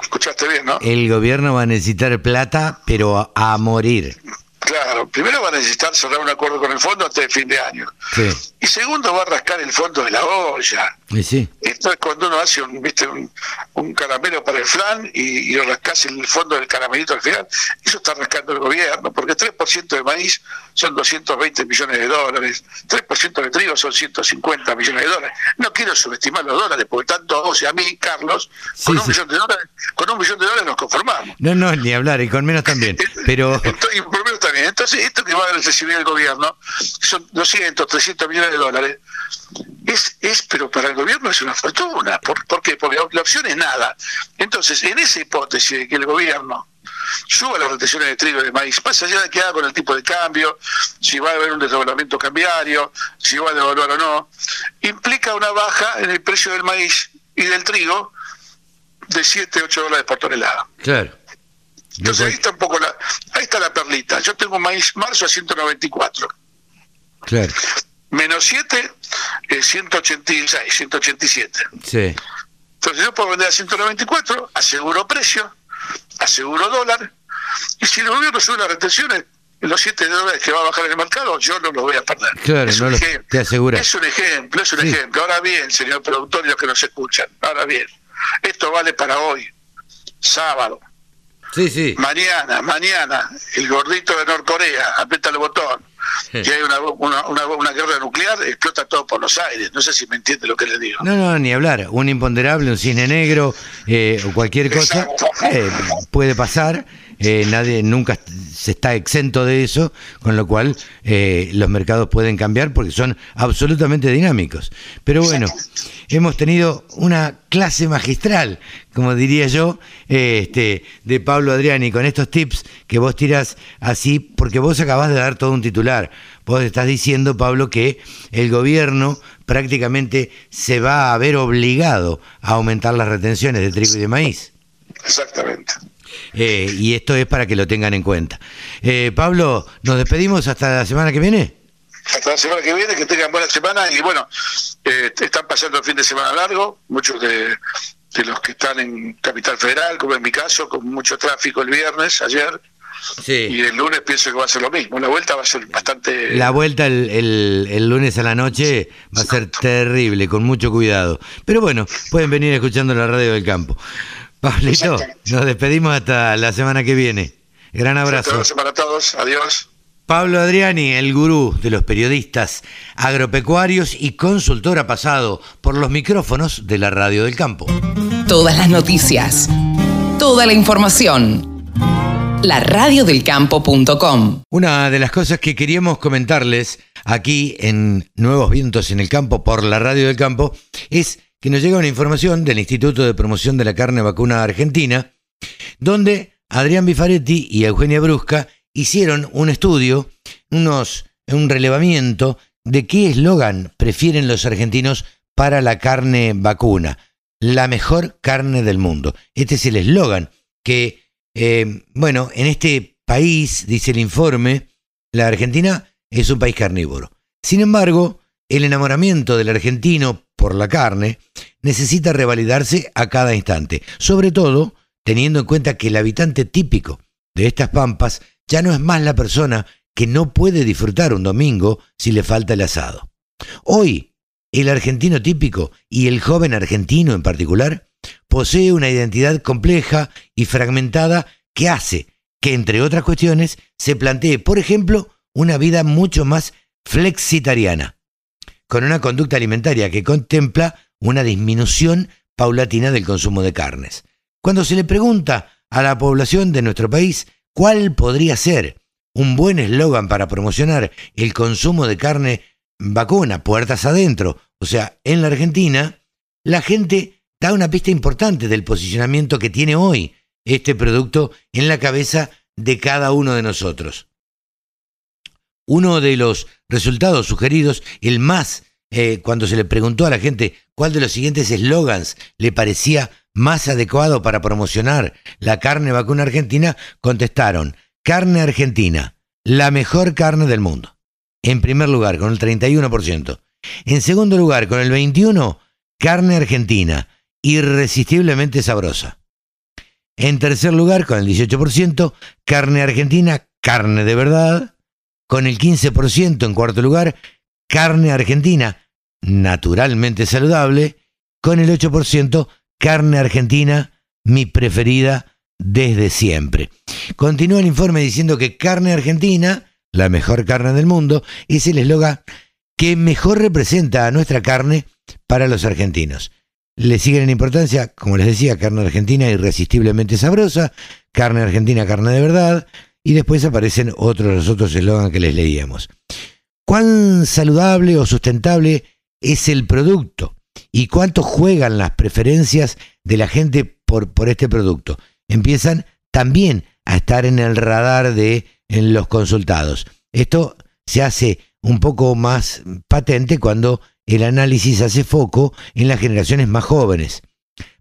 Escuchaste bien, ¿no? El gobierno va a necesitar plata, pero a, a morir. Claro, primero va a necesitar cerrar un acuerdo con el fondo antes de fin de año. Sí. Y segundo va a rascar el fondo de la olla. Y sí. Esto es cuando uno hace un, ¿viste? un, un caramelo para el flan y, y lo rascas en el fondo del caramelito al final. Eso está rascando el gobierno, porque 3% de maíz son 220 millones de dólares, 3% de trigo son 150 millones de dólares. No quiero subestimar los dólares, porque tanto a vos y a mí, Carlos, Sí, con, un sí. millón de dólares, con un millón de dólares nos conformamos. No, no, ni hablar, y con menos también. Pero Entonces, y por menos también. Entonces, esto que va a recibir el gobierno, son 200, 300 millones de dólares, es, es pero para el gobierno es una fortuna. ¿Por, por qué? Porque la opción es nada. Entonces, en esa hipótesis de que el gobierno suba las retenciones de trigo y de maíz, más allá de qué haga con el tipo de cambio, si va a haber un desdoblamiento cambiario, si va a devaluar o no, implica una baja en el precio del maíz y del trigo de 7, 8 dólares por tonelada. claro. Lo Entonces ahí está un poco la, ahí está la perlita. Yo tengo maíz marzo a 194, claro. menos 7, eh, 186, 187. Sí. Entonces yo puedo vender a 194, aseguro precio, aseguro dólar, y si el gobierno sube las retenciones, los 7 dólares que va a bajar en el mercado, yo no los voy a perder. Claro, es no un ejemplo. te aseguras. Es un ejemplo, es un Sí. ejemplo. Ahora bien, señor productor y los que nos escuchan, ahora bien, esto vale para hoy, sábado. Sí, sí. Mañana, mañana, el gordito de Norcorea aprieta el botón y hay una, una, una, una guerra nuclear, explota todo por los aires. No sé si me entiende lo que le digo. No, no, ni hablar. Un imponderable, un cine negro eh, o cualquier cosa eh, puede pasar. Eh, nadie nunca se está exento de eso, con lo cual eh, los mercados pueden cambiar porque son absolutamente dinámicos. Pero bueno, hemos tenido una clase magistral, como diría yo, eh, este, de Pablo Adriani, con estos tips que vos tirás así, porque vos acabás de dar todo un titular. Vos estás diciendo, Pablo, que el gobierno prácticamente se va a ver obligado a aumentar las retenciones de trigo y de maíz. Exactamente. Eh, y esto es para que lo tengan en cuenta. Eh, Pablo, ¿nos despedimos hasta la semana que viene? Hasta la semana que viene, que tengan buena semana y bueno, eh, están pasando el fin de semana largo, muchos de, de los que están en Capital Federal, como en mi caso, con mucho tráfico el viernes, ayer, y el lunes pienso que va a ser lo mismo. La vuelta va a ser bastante. La vuelta el, el, lunes a la noche va a ser terrible, con mucho cuidado. Pero bueno, pueden venir escuchando la radio del campo. Pablito, nos despedimos hasta la semana que viene. Gran abrazo. para todos. Adiós. Pablo Adriani, el gurú de los periodistas agropecuarios y consultor ha pasado por los micrófonos de la radio del campo. Todas las noticias, toda la información. La radiodelcampo.com. Una de las cosas que queríamos comentarles aquí en Nuevos Vientos en el Campo por la radio del campo es que nos llega una información del Instituto de Promoción de la Carne Vacuna Argentina, donde Adrián Bifaretti y Eugenia Brusca hicieron un estudio, unos, un relevamiento de qué eslogan prefieren los argentinos para la carne vacuna. La mejor carne del mundo. Este es el eslogan que, eh, bueno, en este país, dice el informe, la Argentina es un país carnívoro. Sin embargo, el enamoramiento del argentino por la carne necesita revalidarse a cada instante, sobre todo teniendo en cuenta que el habitante típico de estas pampas ya no es más la persona que no puede disfrutar un domingo si le falta el asado. Hoy, el argentino típico y el joven argentino en particular posee una identidad compleja y fragmentada que hace que, entre otras cuestiones, se plantee, por ejemplo, una vida mucho más flexitariana, con una conducta alimentaria que contempla una disminución paulatina del consumo de carnes. Cuando se le pregunta a la población de nuestro país cuál podría ser un buen eslogan para promocionar el consumo de carne vacuna, puertas adentro, o sea, en la Argentina, la gente da una pista importante del posicionamiento que tiene hoy este producto en la cabeza de cada uno de nosotros. Uno de los resultados sugeridos, el más, eh, cuando se le preguntó a la gente cuál de los siguientes eslogans le parecía más adecuado para promocionar la carne vacuna argentina, contestaron, carne argentina, la mejor carne del mundo. En primer lugar, con el 31%. En segundo lugar, con el 21%, carne argentina, irresistiblemente sabrosa. En tercer lugar, con el 18%, carne argentina, carne de verdad con el 15% en cuarto lugar, carne argentina, naturalmente saludable, con el 8% carne argentina, mi preferida desde siempre. Continúa el informe diciendo que carne argentina, la mejor carne del mundo, es el eslogan que mejor representa a nuestra carne para los argentinos. Le siguen en importancia, como les decía, carne argentina irresistiblemente sabrosa, carne argentina, carne de verdad, y después aparecen otros los otros eslogans que les leíamos. ¿Cuán saludable o sustentable es el producto? ¿Y cuánto juegan las preferencias de la gente por, por este producto? Empiezan también a estar en el radar de en los consultados. Esto se hace un poco más patente cuando el análisis hace foco en las generaciones más jóvenes.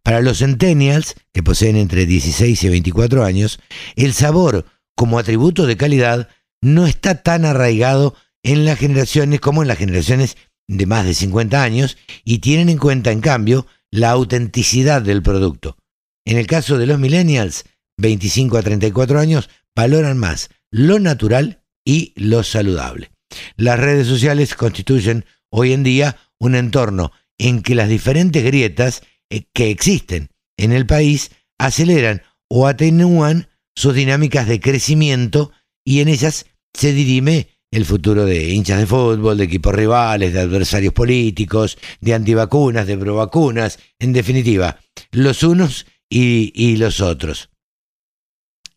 Para los centennials, que poseen entre 16 y 24 años, el sabor como atributo de calidad no está tan arraigado en las generaciones como en las generaciones de más de 50 años y tienen en cuenta, en cambio, la autenticidad del producto. En el caso de los millennials, 25 a 34 años, valoran más lo natural y lo saludable. Las redes sociales constituyen hoy en día un entorno en que las diferentes grietas eh, que existen en el país aceleran o atenúan sus dinámicas de crecimiento y en ellas se dirime el futuro de hinchas de fútbol, de equipos rivales, de adversarios políticos, de antivacunas, de provacunas, en definitiva, los unos y, los otros.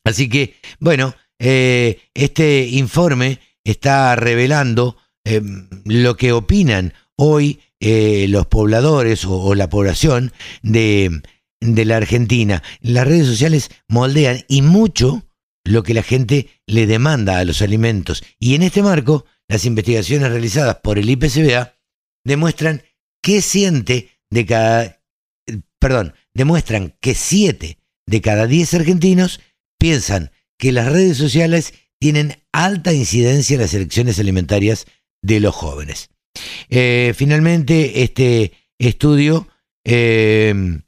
Así que, bueno, eh, este informe está revelando em, lo que opinan hoy eh, los pobladores o, la población de, de la Argentina. Las redes sociales moldean y mucho lo que la gente le demanda a los alimentos. Y en este marco, las investigaciones realizadas por el IPCBA demuestran que siente de cada, perdón, demuestran que siete de cada 10 argentinos piensan que las redes sociales tienen alta incidencia en las elecciones alimentarias de los jóvenes. Eh, finalmente, este estudio eh,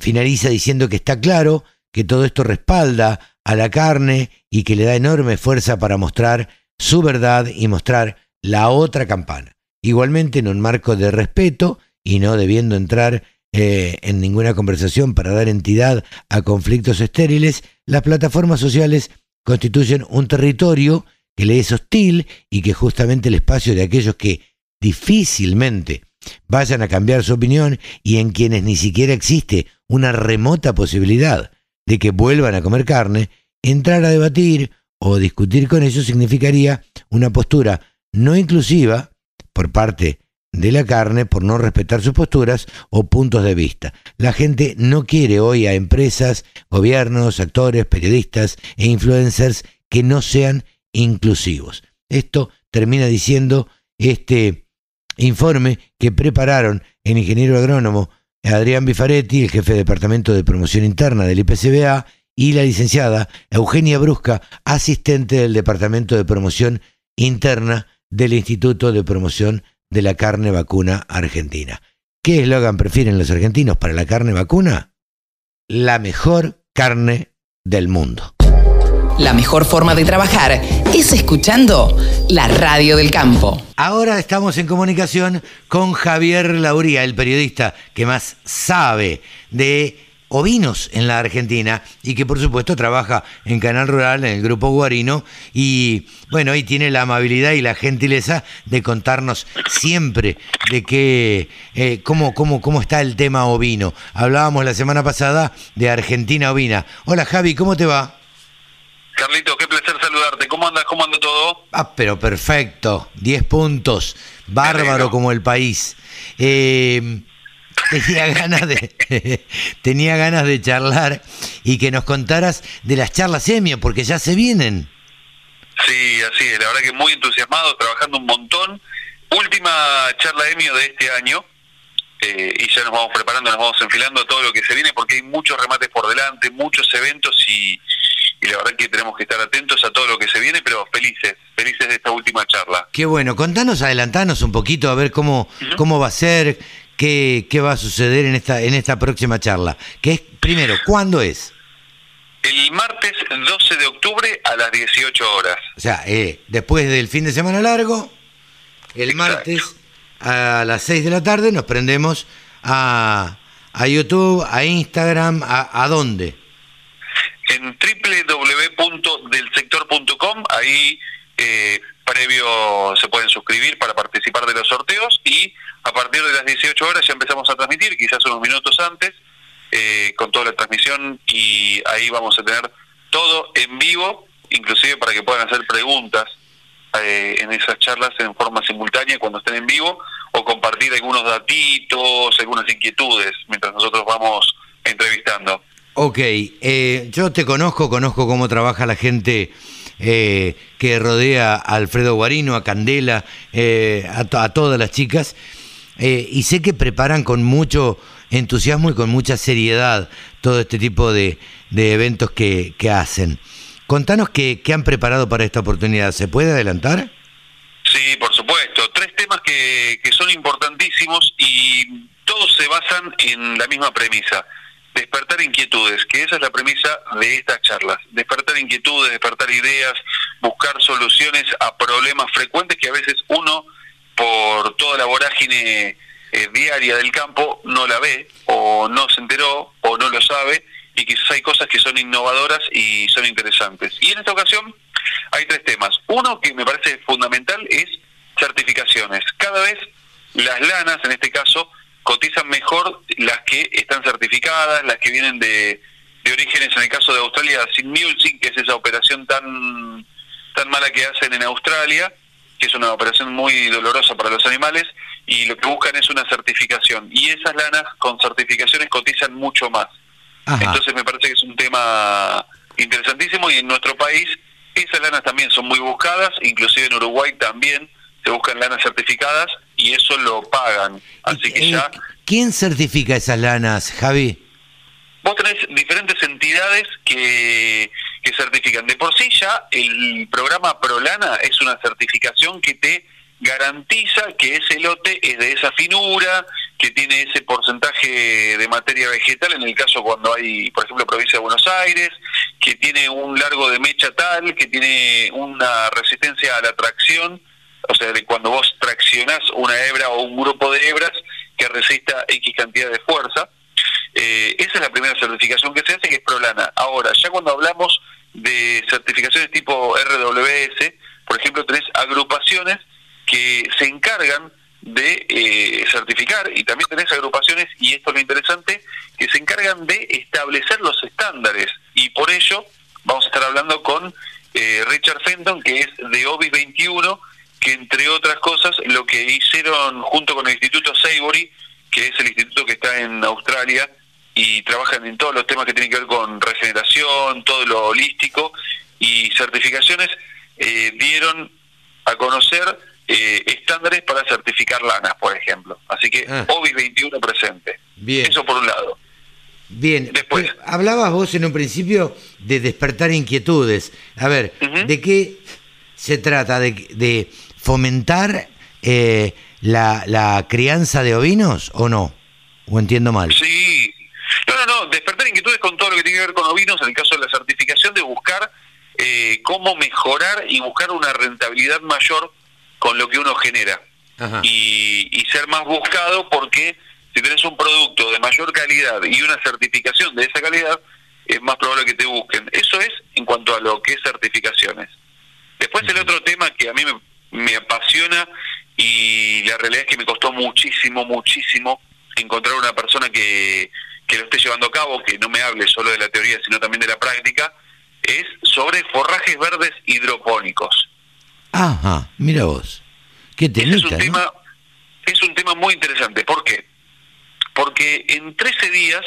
finaliza diciendo que está claro que todo esto respalda a la carne y que le da enorme fuerza para mostrar su verdad y mostrar la otra campana. Igualmente en un marco de respeto y no debiendo entrar eh, en ninguna conversación para dar entidad a conflictos estériles, las plataformas sociales constituyen un territorio que le es hostil y que justamente el espacio de aquellos que difícilmente vayan a cambiar su opinión y en quienes ni siquiera existe una remota posibilidad de que vuelvan a comer carne, entrar a debatir o discutir con ellos significaría una postura no inclusiva por parte de la carne por no respetar sus posturas o puntos de vista. La gente no quiere hoy a empresas, gobiernos, actores, periodistas e influencers que no sean inclusivos. Esto termina diciendo este informe que prepararon el ingeniero agrónomo Adrián Bifaretti, el jefe de departamento de promoción interna del IPCBA, y la licenciada Eugenia Brusca, asistente del departamento de promoción interna del Instituto de Promoción de la Carne Vacuna Argentina. ¿Qué eslogan prefieren los argentinos para la carne vacuna? La mejor carne del mundo. La mejor forma de trabajar es escuchando la radio del campo. Ahora estamos en comunicación con Javier Lauría, el periodista que más sabe de ovinos en la Argentina y que por supuesto trabaja en Canal Rural, en el Grupo Guarino y bueno, y tiene la amabilidad y la gentileza de contarnos siempre de qué, eh, cómo, cómo, cómo está el tema ovino. Hablábamos la semana pasada de Argentina ovina. Hola Javi, ¿cómo te va? Carlito, qué placer saludarte. ¿Cómo andas? ¿Cómo anda todo? Ah, pero perfecto. 10 puntos. Bárbaro como el país. Eh, tenía ganas de tenía ganas de charlar y que nos contaras de las charlas EMIO, porque ya se vienen. Sí, así es. La verdad que muy entusiasmado, trabajando un montón. Última charla EMIO de este año. Eh, y ya nos vamos preparando, nos vamos enfilando a todo lo que se viene, porque hay muchos remates por delante, muchos eventos y y la verdad que tenemos que estar atentos a todo lo que se viene, pero felices, felices de esta última charla. Qué bueno, contanos, adelantanos un poquito a ver cómo, cómo va a ser, qué, qué va a suceder en esta, en esta próxima charla. Que es, primero, ¿cuándo es? El martes 12 de octubre a las 18 horas. O sea, eh, después del fin de semana largo, el martes a las 6 de la tarde nos prendemos a, a YouTube, a Instagram, a, a dónde? en ahí eh, previo se pueden suscribir para participar de los sorteos y a partir de las 18 horas ya empezamos a transmitir, quizás unos minutos antes, eh, con toda la transmisión y ahí vamos a tener todo en vivo, inclusive para que puedan hacer preguntas eh, en esas charlas en forma simultánea cuando estén en vivo o compartir algunos datitos, algunas inquietudes mientras nosotros vamos entrevistando. Ok, eh, yo te conozco, conozco cómo trabaja la gente eh, que rodea a Alfredo Guarino, a Candela, eh, a, todas las chicas, y sé que preparan con mucho entusiasmo y con mucha seriedad todo este tipo de, eventos que, hacen. Contanos qué, qué han preparado para esta oportunidad. ¿Se puede adelantar? Sí, por supuesto. Tres temas que, que son importantísimos y todos se basan en la misma premisa despertar inquietudes, que esa es la premisa de estas charlas, despertar inquietudes, despertar ideas, buscar soluciones a problemas frecuentes que a veces uno, por toda la vorágine eh, diaria del campo, no la ve, o no se enteró, o no lo sabe, y quizás hay cosas que son innovadoras y son interesantes. Y en esta ocasión hay tres temas. Uno que me parece fundamental es certificaciones. Cada vez las lanas, en este caso, cotizan mejor las que están certificadas, las que vienen de, de orígenes, en el caso de Australia, sin mulesing, que es esa operación tan, tan mala que hacen en Australia, que es una operación muy dolorosa para los animales, y lo que buscan es una certificación. Y esas lanas con certificaciones cotizan mucho más. Entonces me parece que es un tema interesantísimo y en nuestro país esas lanas también son muy buscadas, inclusive en Uruguay también se buscan lanas certificadas y eso lo pagan. Así que ya... ¿Quién certifica esas lanas, Javi? vos tenés diferentes entidades que, que certifican. De por sí ya el programa Prolana es una certificación que te garantiza que ese lote es de esa finura, que tiene ese porcentaje de materia vegetal, en el caso cuando hay, por ejemplo, provincia de Buenos Aires, que tiene un largo de mecha tal, que tiene una resistencia a la tracción, o sea, de cuando vos traccionás una hebra o un grupo de hebras que resista X cantidad de fuerza. Eh, esa es la primera certificación que se hace, que es Prolana. Ahora, ya cuando hablamos de certificaciones tipo RWS, por ejemplo, tenés agrupaciones que se encargan de eh, certificar y también tenés agrupaciones, y esto es lo interesante, que se encargan de establecer los estándares y por ello vamos a estar hablando con eh, Richard Fenton, que es de OBI 21, que entre otras cosas lo que hicieron junto con el Instituto Savory, que es el instituto que está en Australia y trabajan en todos los temas que tienen que ver con regeneración, todo lo holístico y certificaciones, eh, dieron a conocer eh, estándares para certificar lanas, por ejemplo. Así que ah. OBI 21 presente. Bien. Eso por un lado. Bien, después hablabas vos en un principio de despertar inquietudes. A ver, ¿de qué se trata? ¿De, fomentar eh, la, la crianza de ovinos o no? ¿O entiendo mal? Sí, no, no, no, despertar inquietudes con todo lo que tiene que ver con ovinos, en el caso de la certificación, de buscar eh, cómo mejorar y buscar una rentabilidad mayor con lo que uno genera. Y, y ser más buscado porque si tenés un producto de mayor calidad y una certificación de esa calidad, es más probable que te busquen. Eso es en cuanto a lo que es certificaciones. Después el otro tema que a mí me, me apasiona y la realidad es que me costó muchísimo, muchísimo encontrar una persona que, que lo esté llevando a cabo, que no me hable solo de la teoría, sino también de la práctica, es sobre forrajes verdes hidropónicos. Ajá, mira vos. Qué es un tema Es un tema muy interesante. ¿Por qué? Porque en 13 días,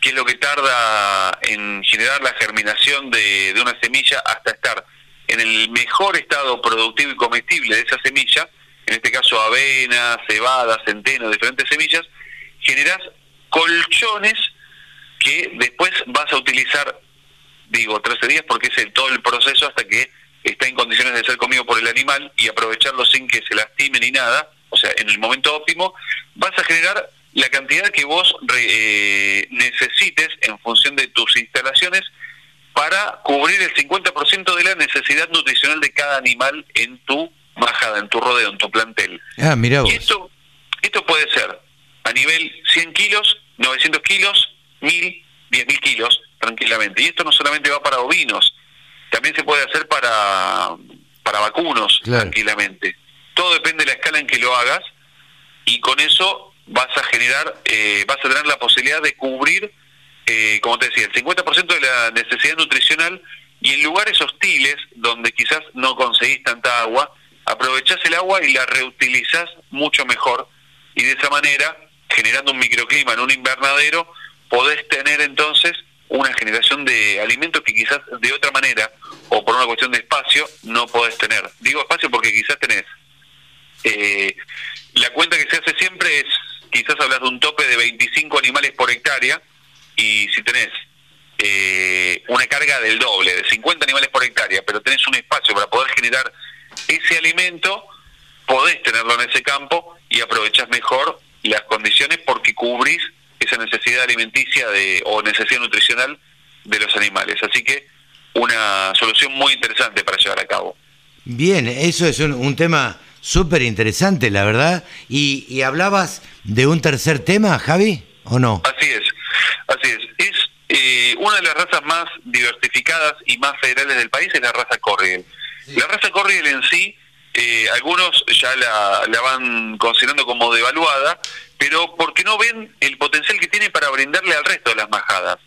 que es lo que tarda en generar la germinación de, de una semilla hasta estar en el mejor estado productivo y comestible de esa semilla, en este caso avena, cebada, centeno, diferentes semillas, generas colchones que después vas a utilizar, digo, 13 días porque es el, todo el proceso hasta que está en condiciones de ser comido por el animal y aprovecharlo sin que se lastime ni nada, o sea, en el momento óptimo, vas a generar la cantidad que vos eh, necesites en función de tus instalaciones para cubrir el 50% de la necesidad nutricional de cada animal en tu majada, en tu rodeo, en tu plantel. Ah, mira vos. Y esto, esto puede ser a nivel 100 kilos, 900 kilos, 1000, 10.000 kilos, tranquilamente. Y esto no solamente va para ovinos, también se puede hacer para, para vacunos, tranquilamente. Todo depende de la escala en que lo hagas y con eso vas a generar, eh, vas a tener la posibilidad de cubrir, eh, como te decía, el 50% de la necesidad nutricional y en lugares hostiles donde quizás no conseguís tanta agua, aprovechás el agua y la reutilizás mucho mejor y de esa manera generando un microclima en un invernadero, podés tener entonces una generación de alimentos que quizás de otra manera o por una cuestión de espacio no podés tener. Digo espacio porque quizás tenés. Eh, la cuenta que se hace siempre es, quizás hablas de un tope de 25 animales por hectárea y si tenés eh, una carga del doble, de 50 animales por hectárea, pero tenés un espacio para poder generar ese alimento, podés tenerlo en ese campo y aprovechás mejor las condiciones porque cubrís esa necesidad alimenticia de, o necesidad nutricional de los animales. Así que una solución muy interesante para llevar a cabo. Bien, eso es un, tema súper interesante, la verdad. Y, y, hablabas de un tercer tema, Javi, o no? Así es, así es. Es eh, una de las razas más diversificadas y más federales del país, es la raza Corriel. La raza Corriel en sí eh, algunos ya la, la, van considerando como devaluada, pero porque no ven el potencial que tiene para brindarle al resto de las majadas.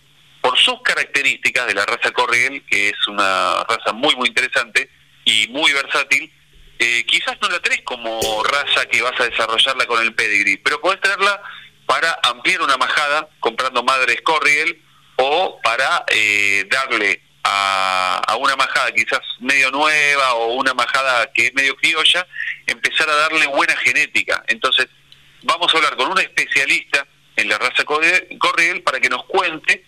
Por sus características de la raza Corriel, que es una raza muy, muy interesante y muy versátil, eh, quizás no la tenés como raza que vas a desarrollarla con el pedigree, pero podés tenerla para ampliar una majada comprando madres Corriel o para eh, darle a, una majada quizás medio nueva o una majada que es medio criolla, empezar a darle buena genética. Entonces, vamos a hablar con un especialista en la raza Corriel para que nos cuente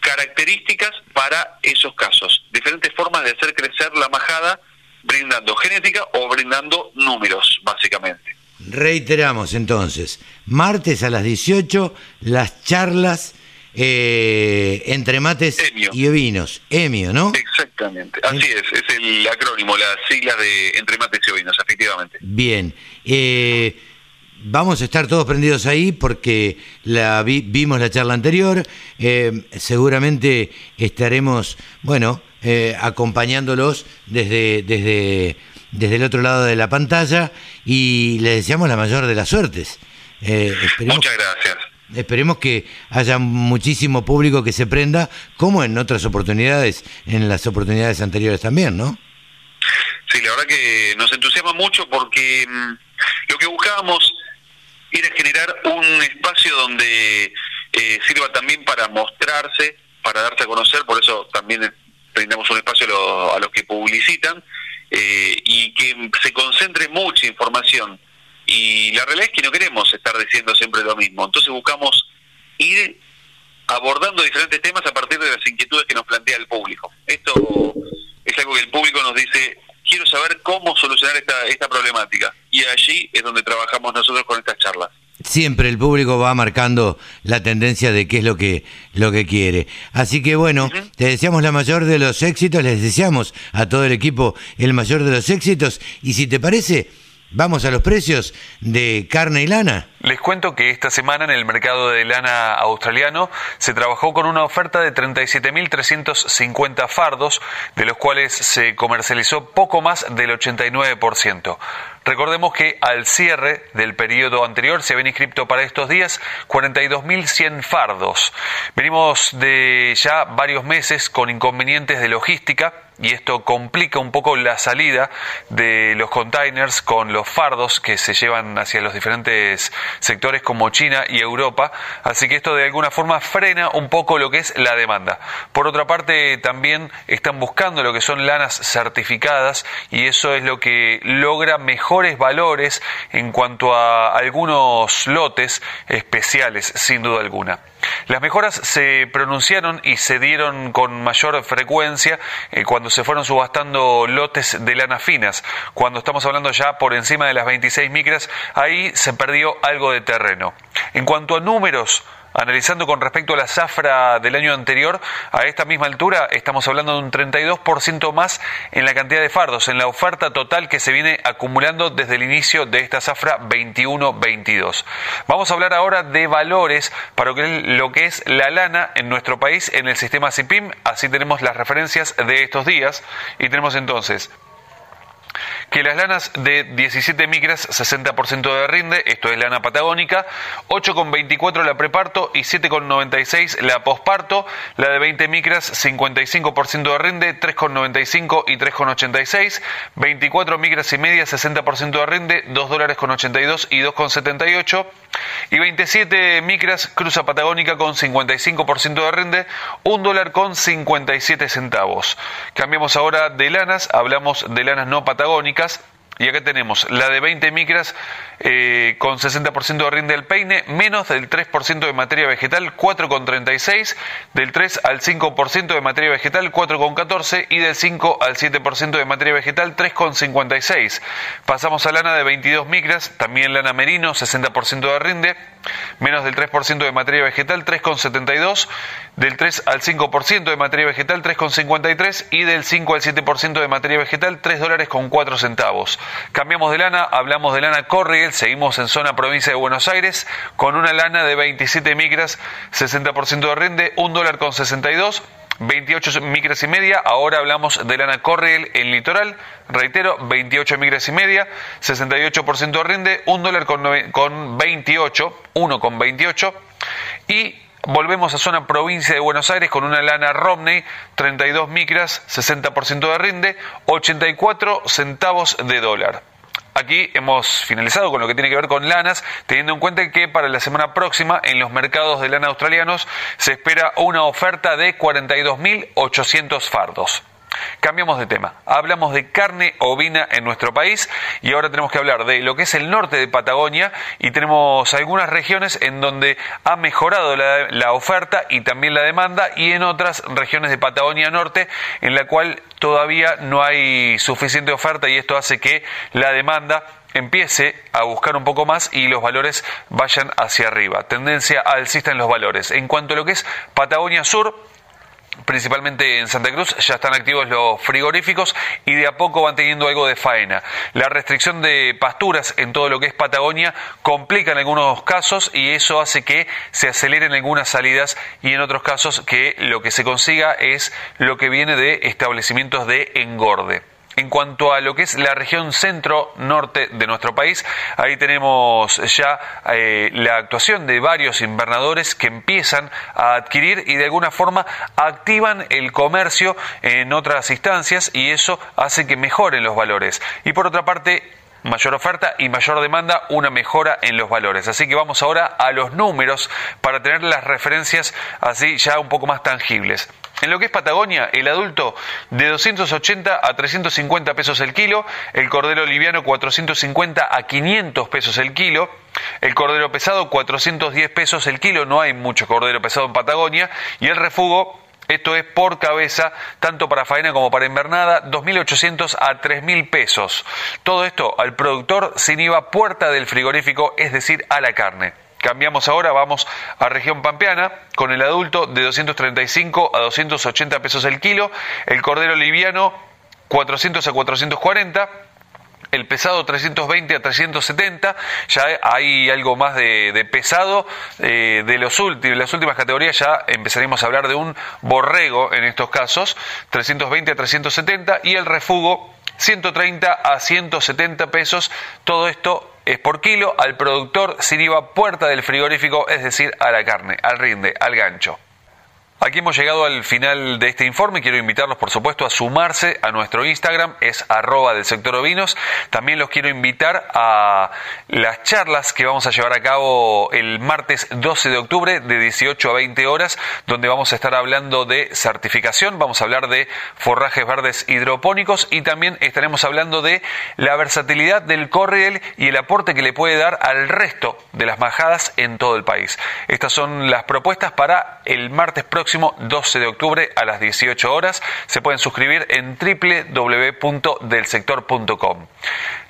características para esos casos, diferentes formas de hacer crecer la majada brindando genética o brindando números, básicamente. Reiteramos entonces, martes a las 18, las charlas eh, entre mates y ovinos, EMIO, ¿no? Exactamente, así es, es el acrónimo, las siglas de entre mates y ovinos, efectivamente. Bien, eh, vamos a estar todos prendidos ahí porque la vimos la charla anterior, eh, seguramente estaremos, bueno, acompañándolos desde, desde, desde el otro lado de la pantalla y les deseamos la mayor de las suertes. Muchas gracias. Esperemos que haya muchísimo público que se prenda, como en otras oportunidades, en las oportunidades anteriores también, ¿no? Sí, la verdad que nos entusiasma mucho porque mm, lo que buscábamos era generar un espacio donde eh, sirva también para mostrarse, para darse a conocer, por eso también brindamos un espacio a, los que publicitan eh, y que se concentre mucha información y la realidad es que no queremos estar diciendo siempre lo mismo. Entonces buscamos ir abordando diferentes temas a partir de las inquietudes que nos plantea el público. Esto es algo que el público nos dice, quiero saber cómo solucionar esta, esta problemática. Y allí es donde trabajamos nosotros con estas charlas. Siempre el público va marcando la tendencia de qué es lo que, lo que quiere. Así que bueno, te deseamos la mayor de los éxitos, les deseamos a todo el equipo el mayor de los éxitos. Y si te parece, Vamos a los precios de carne y lana. Les cuento que esta semana en el mercado de lana australiano se trabajó con una oferta de 37.350 fardos, de los cuales se comercializó poco más del 89%. Recordemos que al cierre del periodo anterior se habían inscrito para estos días 42.100 fardos. Venimos de ya varios meses con inconvenientes de logística y esto complica un poco la salida de los containers con los fardos que se llevan hacia los diferentes sectores como China y Europa, así que esto de alguna forma frena un poco lo que es la demanda. Por otra parte, también están buscando lo que son lanas certificadas y eso es lo que logra valores en cuanto a algunos lotes especiales, sin duda alguna. Las mejoras se pronunciaron y se dieron con mayor frecuencia eh, cuando se fueron subastando lotes de lana finas. Cuando estamos hablando ya por encima de las 26 micras, ahí se perdió algo de terreno. En cuanto a números, Analizando con respecto a la zafra del año anterior, a esta misma altura estamos hablando de un 32% más en la cantidad de fardos, en la oferta total que se viene acumulando desde el inicio de esta zafra 21-22. Vamos a hablar ahora de valores para lo que es la lana en nuestro país en el sistema CIPIM, así tenemos las referencias de estos días y tenemos entonces que las lanas de 17 micras 60% de rinde, esto es lana patagónica, 8,24 la preparto y 7,96 la posparto, la de 20 micras 55% de rinde, 3,95 y 3,86, 24 micras y media 60% de rinde, 2 dólares con 82 y 2,78 y 27 micras cruza patagónica con 55% de rinde, 1 dólar con 57 centavos. Cambiamos ahora de lanas, hablamos de lanas no patagónicas. Y acá tenemos la de 20 micras eh, con 60% de rinde del peine, menos del 3% de materia vegetal, 4,36, del 3 al 5% de materia vegetal, 4,14 y del 5 al 7% de materia vegetal, 3,56. Pasamos a lana de 22 micras, también lana merino, 60% de rinde, menos del 3% de materia vegetal, 3,72, del 3 al 5% de materia vegetal, 3,53 y del 5 al 7% de materia vegetal, 3 dólares con 4 centavos. Cambiamos de lana, hablamos de lana Corriel, seguimos en zona provincia de Buenos Aires con una lana de 27 micras, 60% de rinde, 1 dólar con 62 28 micras y media. Ahora hablamos de lana Corriel en litoral. Reitero, 28 micras y media, 68% rinde, 1 dólar con 28, 1 con 28. Y volvemos a zona provincia de Buenos Aires con una lana Romney, 32 micras, 60% de rinde, 84 centavos de dólar. Aquí hemos finalizado con lo que tiene que ver con lanas, teniendo en cuenta que para la semana próxima en los mercados de lana australianos se espera una oferta de 42.800 fardos. Cambiamos de tema. Hablamos de carne ovina en nuestro país y ahora tenemos que hablar de lo que es el norte de Patagonia y tenemos algunas regiones en donde ha mejorado la, oferta y también la demanda y en otras regiones de Patagonia Norte en la cual todavía no hay suficiente oferta y esto hace que la demanda empiece a buscar un poco más y los valores vayan hacia arriba. Tendencia alcista en los valores. En cuanto a lo que es Patagonia Sur, principalmente en Santa Cruz, ya están activos los frigoríficos y de a poco van teniendo algo de faena. La restricción de pasturas en todo lo que es Patagonia complica en algunos casos y eso hace que se aceleren algunas salidas y en otros casos que lo que se consiga es lo que viene de establecimientos de engorde. En cuanto a lo que es la región centro-norte de nuestro país, ahí tenemos ya eh, la actuación de varios invernadores que empiezan a adquirir y de alguna forma activan el comercio en otras instancias y eso hace que mejoren los valores. Y por otra parte, mayor oferta y mayor demanda, una mejora en los valores. Así que vamos ahora a los números para tener las referencias así ya un poco más tangibles. En lo que es Patagonia, el adulto de 280 a 350 pesos el kilo, el cordero liviano 450 a 500 pesos el kilo, el cordero pesado 410 pesos el kilo, no hay mucho cordero pesado en Patagonia, y el refugo esto es por cabeza, tanto para faena como para invernada, 2.800 a 3.000 pesos. Todo esto al productor sin IVA puerta del frigorífico, es decir, a la carne. Cambiamos ahora, vamos a región pampeana, con el adulto de 235 a 280 pesos el kilo, el cordero liviano 400 a 440, el pesado 320 a 370, ya hay algo más de, pesado, eh, de los últimos, las últimas categorías ya empezaremos a hablar de un borrego en estos casos, 320 a 370, y el refugo 130 a 170 pesos, todo esto es por kilo al productor sin IVA puerta del frigorífico, es decir, a la carne, al rinde, al gancho. Aquí hemos llegado al final de este informe. Quiero invitarlos, por supuesto, a sumarse a nuestro Instagram, es arroba del sector ovinos. También los quiero invitar a las charlas que vamos a llevar a cabo el martes 12 de octubre de 18 a 20 horas, donde vamos a estar hablando de certificación, vamos a hablar de forrajes verdes hidropónicos y también estaremos hablando de la versatilidad del corriel y el aporte que le puede dar al resto de las majadas en todo el país. Estas son las propuestas para el martes próximo 12 de octubre a las 18 horas. Se pueden suscribir en www.delsector.com.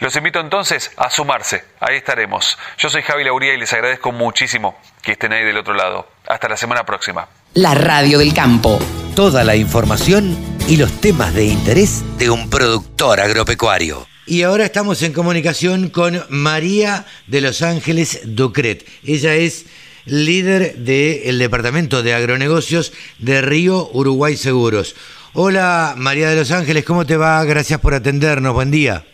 Los invito entonces a sumarse. Ahí estaremos. Yo soy Javi Lauría y les agradezco muchísimo que estén ahí del otro lado. Hasta la semana próxima. La Radio del Campo. Toda la información y los temas de interés de un productor agropecuario. Y ahora estamos en comunicación con María de Los Ángeles Ducret. Ella es líder del Departamento de Agronegocios de Río Uruguay Seguros. Hola María de los Ángeles, ¿cómo te va? Gracias por atendernos, buen día.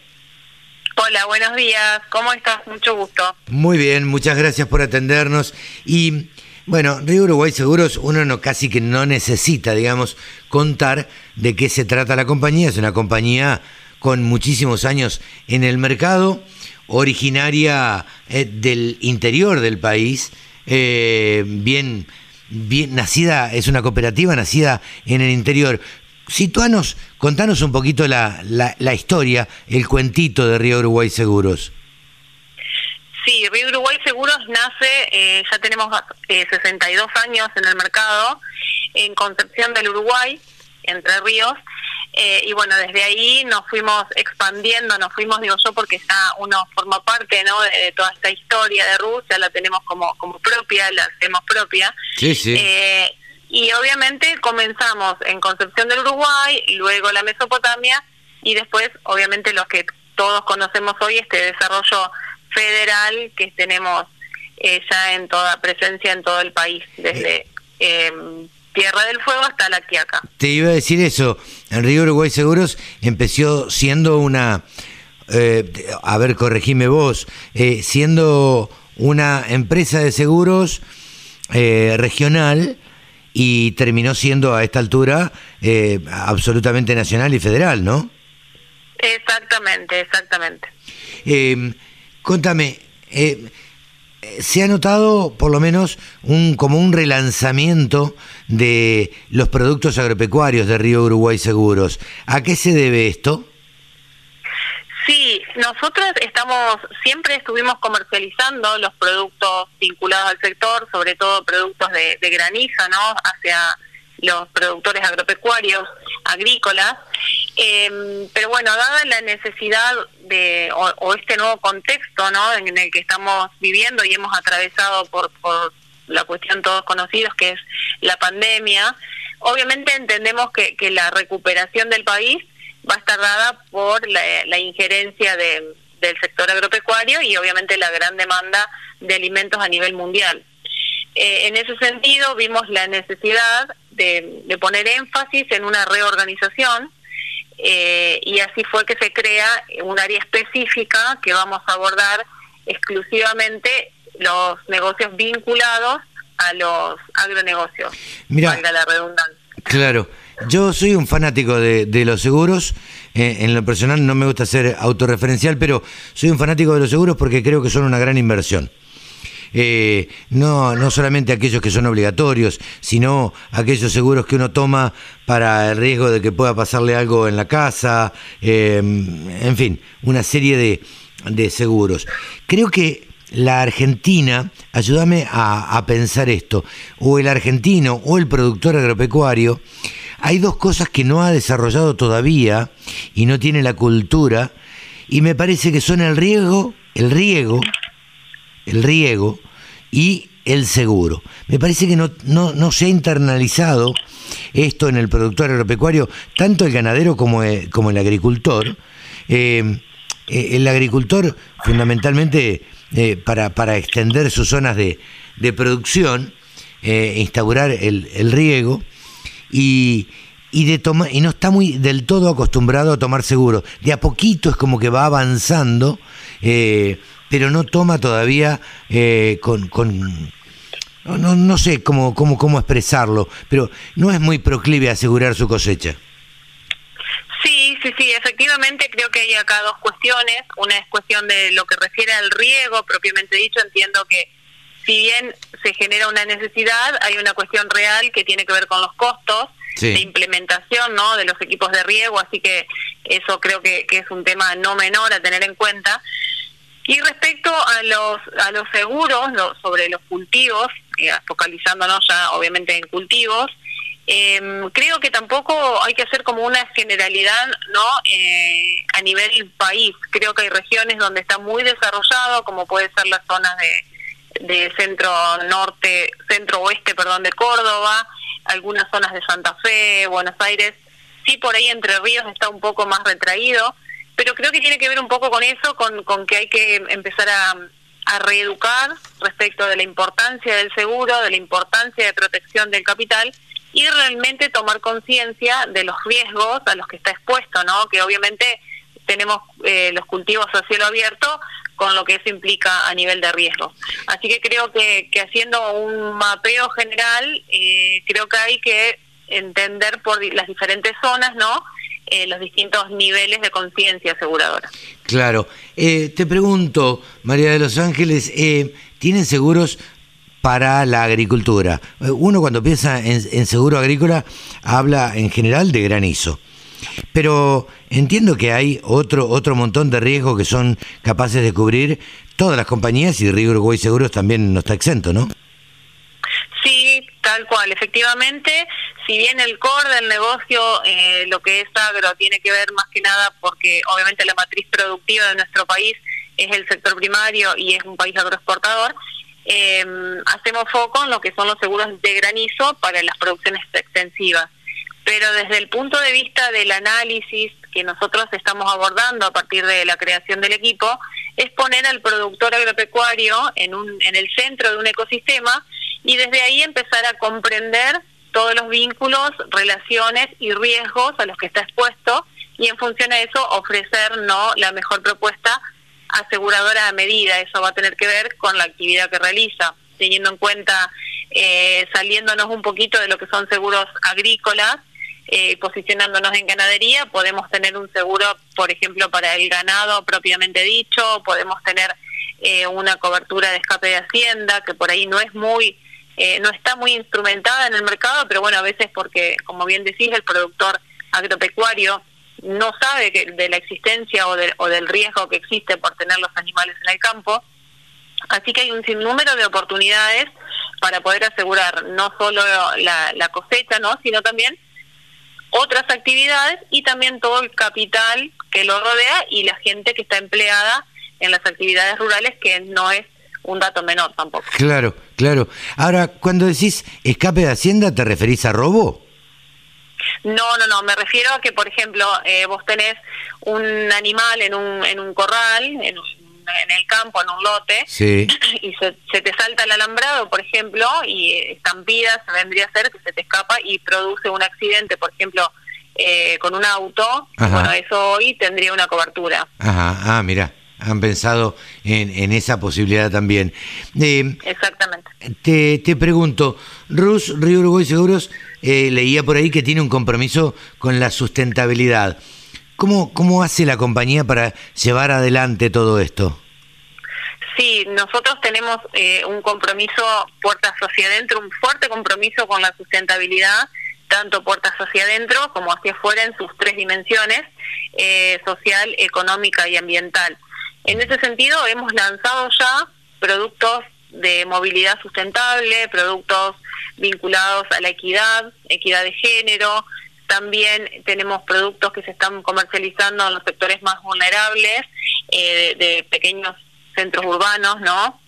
Hola, buenos días, ¿cómo estás? Mucho gusto. Muy bien, muchas gracias por atendernos. Y bueno, Río Uruguay Seguros, uno no, casi que no necesita, digamos, contar de qué se trata la compañía. Es una compañía con muchísimos años en el mercado, originaria eh, del interior del país, eh, bien, bien nacida, es una cooperativa nacida en el interior. Situanos, contanos un poquito la, la, historia, el cuentito de Río Uruguay Seguros. Sí, Río Uruguay Seguros nace, eh, ya tenemos eh, 62 años en el mercado, en Concepción del Uruguay, Entre Ríos, eh, y bueno, desde ahí nos fuimos expandiendo, nos fuimos, digo yo, porque ya uno forma parte ¿no? de, toda esta historia de Rusia, la tenemos como, como propia, la hacemos propia. Sí, sí. Eh, y obviamente comenzamos en Concepción del Uruguay, luego la Mesopotamia, y después, obviamente, los que todos conocemos hoy, este desarrollo federal que tenemos eh, ya en toda presencia en todo el país, desde... Tierra del Fuego hasta La Quiaca. Te iba a decir eso, en Río Uruguay Seguros empezó siendo una, eh, a ver, corregime vos, eh, siendo una empresa de seguros eh, regional y terminó siendo a esta altura absolutamente nacional y federal, ¿no? Exactamente, exactamente. contame, se ha notado por lo menos un, como un relanzamiento de los productos agropecuarios de Río Uruguay Seguros. ¿A qué se debe esto? Sí, nosotros estamos, siempre estuvimos comercializando los productos vinculados al sector, sobre todo productos de, de granizo, ¿no? Hacia los productores agropecuarios, agrícolas, eh, pero bueno, dada la necesidad de, o, este nuevo contexto ¿no? en el que estamos viviendo y hemos atravesado por, por la cuestión todos conocidos que es la pandemia, obviamente entendemos que, que la recuperación del país va a estar dada por la, injerencia de, del sector agropecuario y obviamente la gran demanda de alimentos a nivel mundial. Eh, en ese sentido, vimos la necesidad de, poner énfasis en una reorganización eh, y así fue que se crea un área específica que vamos a abordar exclusivamente los negocios vinculados a los agronegocios. Mira, la redundancia. Claro. Yo soy un fanático de, los seguros. Eh, en lo personal no me gusta ser autorreferencial, pero soy un fanático de los seguros porque creo que son una gran inversión. Eh, no, no solamente aquellos que son obligatorios, sino aquellos seguros que uno toma para el riesgo de que pueda pasarle algo en la casa, eh, en fin, una serie de, de seguros. Creo que la Argentina, ayúdame a, pensar esto, o el argentino o el productor agropecuario, hay dos cosas que no ha desarrollado todavía y no tiene la cultura, y me parece que son el riego, el riego, el riego y el seguro. Me parece que no, no, se ha internalizado esto en el productor agropecuario, tanto el ganadero como el, como el agricultor. Eh, eh, el agricultor, fundamentalmente, eh, para, para, extender sus zonas de, de producción, instaurar el, el riego, y, y, de toma, y no está muy del todo acostumbrado a tomar seguro. De a poquito es como que va avanzando, eh, pero no toma todavía eh, con... con no, no sé cómo, cómo, cómo expresarlo, pero no es muy proclive a asegurar su cosecha. Sí, sí, sí, efectivamente creo que hay acá dos cuestiones. Una es cuestión de lo que refiere al riego, propiamente dicho, entiendo que si bien se genera una necesidad, hay una cuestión real que tiene que ver con los costos de implementación ¿no? de los equipos de riego, así que eso creo que, es un tema no menor a tener en cuenta. Y respecto a los, a los seguros sobre los cultivos, eh, focalizándonos ya obviamente en cultivos, em, creo que tampoco hay que hacer como una generalidad no eh, a nivel país. Creo que hay regiones donde está muy desarrollado, como puede ser las zonas de de centro norte, centro oeste, perdón, de Córdoba, algunas zonas de Santa Fe, Buenos Aires, sí por ahí Entre Ríos está un poco más retraído, pero creo que tiene que ver un poco con eso, con, con que hay que empezar a, a reeducar respecto de la importancia del seguro, de la importancia de protección del capital y realmente tomar conciencia de los riesgos a los que está expuesto, ¿no? Que obviamente tenemos eh, los cultivos a cielo abierto, con lo que eso implica a nivel de riesgo. Así que creo que, haciendo un mapeo general, eh, creo que hay que entender por las diferentes zonas, ¿no? Eh, los distintos niveles de conciencia aseguradora. Claro. Eh, te pregunto, María de los Ángeles, ¿tienen seguros para la agricultura? Uno cuando piensa en seguro agrícola habla en general de granizo. Pero entiendo que hay otro, otro montón de riesgos que son capaces de cubrir todas las compañías y Río Uruguay Seguros también no está exento, ¿no? Sí, tal cual. Efectivamente, si bien el core del negocio, eh, lo que es agro, tiene que ver más que nada porque obviamente la matriz productiva de nuestro país es el sector primario y es un país agroexportador, eh, hacemos foco en lo que son los seguros de granizo para las producciones extensivas. Pero desde el punto de vista del análisis que nosotros estamos abordando a partir de la creación del equipo, es poner al productor agropecuario en, un, en el centro de un ecosistema y desde ahí empezar a comprender todos los vínculos, relaciones y riesgos a los que está expuesto y en función a eso ofrecer no la mejor propuesta aseguradora a medida. Eso va a tener que ver con la actividad que realiza, teniendo en cuenta, eh, saliéndonos un poquito de lo que son seguros agrícolas, eh, posicionándonos en ganadería, podemos tener un seguro, por ejemplo, para el ganado propiamente dicho, podemos tener eh, una cobertura de escape de hacienda que por ahí no es muy eh, no está muy instrumentada en el mercado, pero bueno, a veces porque, como bien decís, el productor agropecuario no sabe que, de la existencia o, o del riesgo que existe por tener los animales en el campo. Así que hay un sinnúmero de oportunidades para poder asegurar no solo la, la cosecha, ¿no? sino también otras actividades y también todo el capital que lo rodea y la gente que está empleada en las actividades rurales, que no es un dato menor tampoco. Claro, claro. Ahora, cuando decís escape de Hacienda, ¿te referís a robo? No, no, no, me refiero a que, por ejemplo, eh, vos tenés un animal en un, en un corral, en, en el campo, en un lote, sí. y se, se, te salta el alambrado, por ejemplo, y estampida se vendría a ser que se te escapa y produce un accidente, por ejemplo, eh, con un auto, bueno, eso hoy tendría una cobertura. Ajá, ah, mira han pensado en, en esa posibilidad también. Eh, Exactamente. Te, te pregunto, Rus, Río Uruguay Seguros, eh, leía por ahí que tiene un compromiso con la sustentabilidad. ¿Cómo, ¿Cómo hace la compañía para llevar adelante todo esto? Sí, nosotros tenemos eh, un compromiso puertas hacia adentro, un fuerte compromiso con la sustentabilidad, tanto puertas hacia adentro como hacia afuera en sus tres dimensiones, eh, social, económica y ambiental. En ese sentido, hemos lanzado ya productos de movilidad sustentable, productos vinculados a la equidad, equidad de género. También tenemos productos que se están comercializando en los sectores más vulnerables, eh, de, pequeños centros urbanos, ¿no?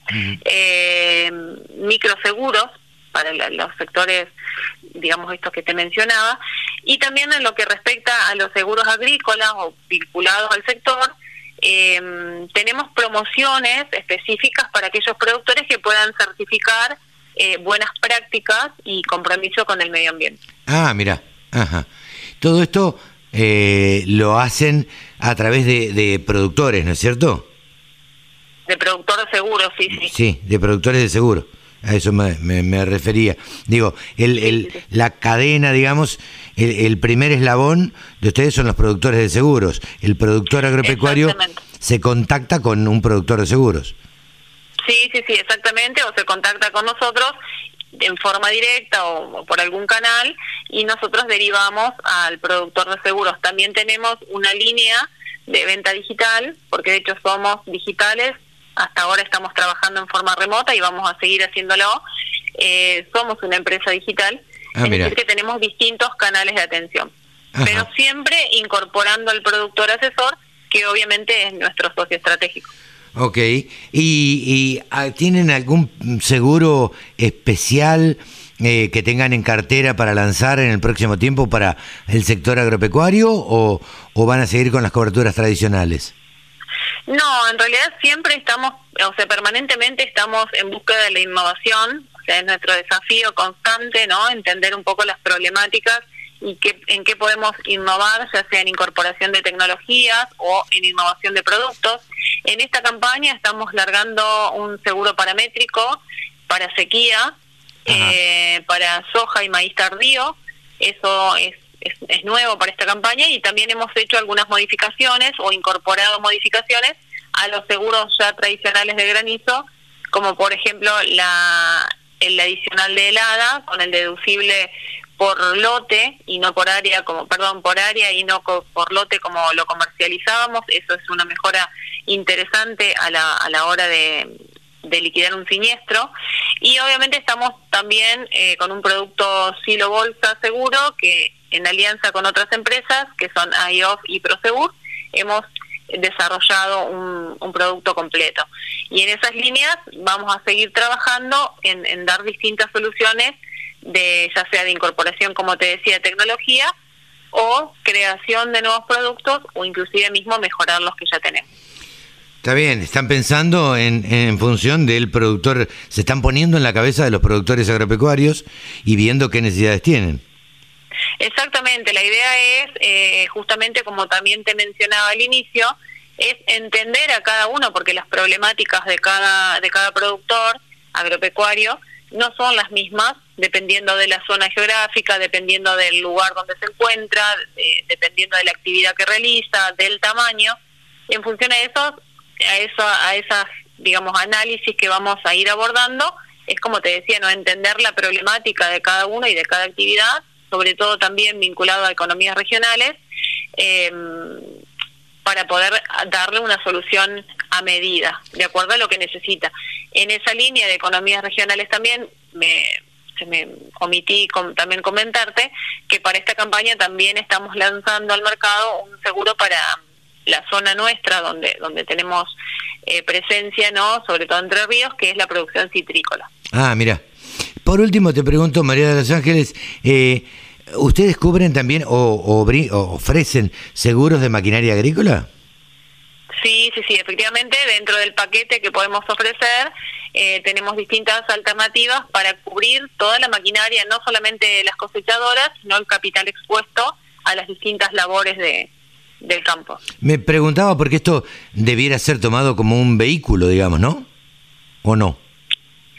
eh, microseguros para los sectores, digamos, estos que te mencionaba. Y también en lo que respecta a los seguros agrícolas o vinculados al sector, eh, tenemos promociones específicas para aquellos productores que puedan certificar eh, buenas prácticas y compromiso con el medio ambiente. Ah, mira, ajá. Todo esto eh, lo hacen a través de, productores, ¿no es cierto? De productores de seguros, sí, sí. Sí, de productores de seguro. A eso me, me, refería. Digo, el, el, la cadena, digamos, el, primer eslabón de ustedes son los productores de seguros. El productor agropecuario se contacta con un productor de seguros. Sí, sí, sí, exactamente, o se contacta con nosotros en forma directa o, por algún canal y nosotros derivamos al productor de seguros. También tenemos una línea de venta digital, porque de hecho somos digitales, hasta ahora estamos trabajando en forma remota y vamos a seguir haciéndolo. Eh, somos una empresa digital Ah, es decir, que tenemos distintos canales de atención, pero siempre incorporando al productor asesor, que obviamente es nuestro socio estratégico. Ok, ¿y, y ah, tienen algún seguro especial eh, que tengan en cartera para lanzar en el próximo tiempo para el sector agropecuario o, o van a seguir con las coberturas tradicionales? No, en realidad siempre estamos, o sea, permanentemente estamos en búsqueda de la innovación, es nuestro desafío constante, ¿no? Entender un poco las problemáticas y qué, en qué podemos innovar, ya sea en incorporación de tecnologías o en innovación de productos. En esta campaña estamos largando un seguro paramétrico para sequía, eh, para soja y maíz tardío. Eso es, es, nuevo para esta campaña y también hemos hecho algunas modificaciones o incorporado modificaciones a los seguros ya tradicionales de granizo, como por ejemplo la, el adicional de helada con el deducible por lote y no por área como perdón por área y no por lote como lo comercializábamos. Eso es una mejora interesante a la, a la hora de, de liquidar un siniestro. Y obviamente estamos también eh, con un producto silo bolsa seguro que en alianza con otras empresas que son IOF y Prosegur hemos desarrollado un, producto completo. Y en esas líneas vamos a seguir trabajando en, en, dar distintas soluciones, de ya sea de incorporación, como te decía, de tecnología, o creación de nuevos productos, o inclusive mismo mejorar los que ya tenemos. Está bien, están pensando en, en función del productor, se están poniendo en la cabeza de los productores agropecuarios y viendo qué necesidades tienen. Exactamente, la idea es, eh, justamente como también te mencionaba al inicio, es entender a cada uno, porque las problemáticas de cada, de cada productor agropecuario no son las mismas, dependiendo de la zona geográfica, dependiendo del lugar donde se encuentra, dependiendo de la actividad que realiza, del tamaño. En función a eso, a eso, a esas digamos, análisis que vamos a ir abordando es, como te decía, no entender la problemática de cada uno y de cada actividad, sobre todo también vinculado a economías regionales, eh, para poder darle una solución a medida, de acuerdo a lo que necesita. En esa línea de economías regionales también me, me omití también comentarte que para esta campaña también estamos lanzando al mercado un seguro para la zona nuestra donde donde tenemos eh, presencia, no, sobre todo entre ríos, que es la producción citrícola. Ah, mira. Por último te pregunto, María de los Ángeles, eh, ¿Ustedes cubren también o, ofrecen seguros de maquinaria agrícola? Sí, sí, sí, efectivamente, dentro del paquete que podemos ofrecer eh, tenemos distintas alternativas para cubrir toda la maquinaria, no solamente las cosechadoras, sino el capital expuesto a las distintas labores de, del campo. Me preguntaba porque esto debiera ser tomado como un vehículo, digamos, ¿no? ¿O no?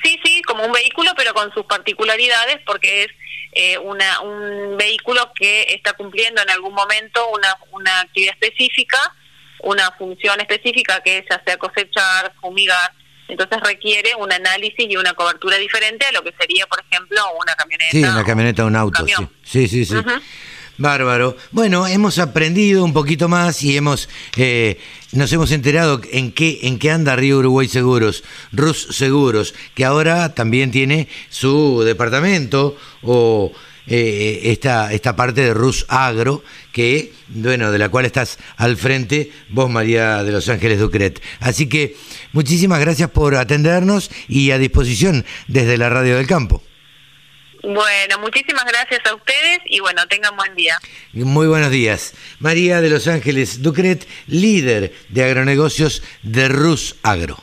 Sí, sí, como un vehículo, pero con sus particularidades, porque es eh, una, un vehículo que está cumpliendo en algún momento una, una actividad específica, una función específica que es hacer cosechar, fumigar, entonces requiere un análisis y una cobertura diferente a lo que sería, por ejemplo, una camioneta. Sí, una camioneta o un auto, sí, sí, sí. Bárbaro. Bueno, hemos aprendido un poquito más y hemos eh, nos hemos enterado en qué en qué anda Río Uruguay Seguros, Rus Seguros, que ahora también tiene su departamento o eh, esta, esta parte de Rus Agro, que, bueno, de la cual estás al frente vos, María de Los Ángeles Ducret. Así que muchísimas gracias por atendernos y a disposición desde la Radio del Campo. Bueno, muchísimas gracias a ustedes y bueno, tengan buen día. Muy buenos días. María de Los Ángeles Ducret, líder de agronegocios de Rus Agro.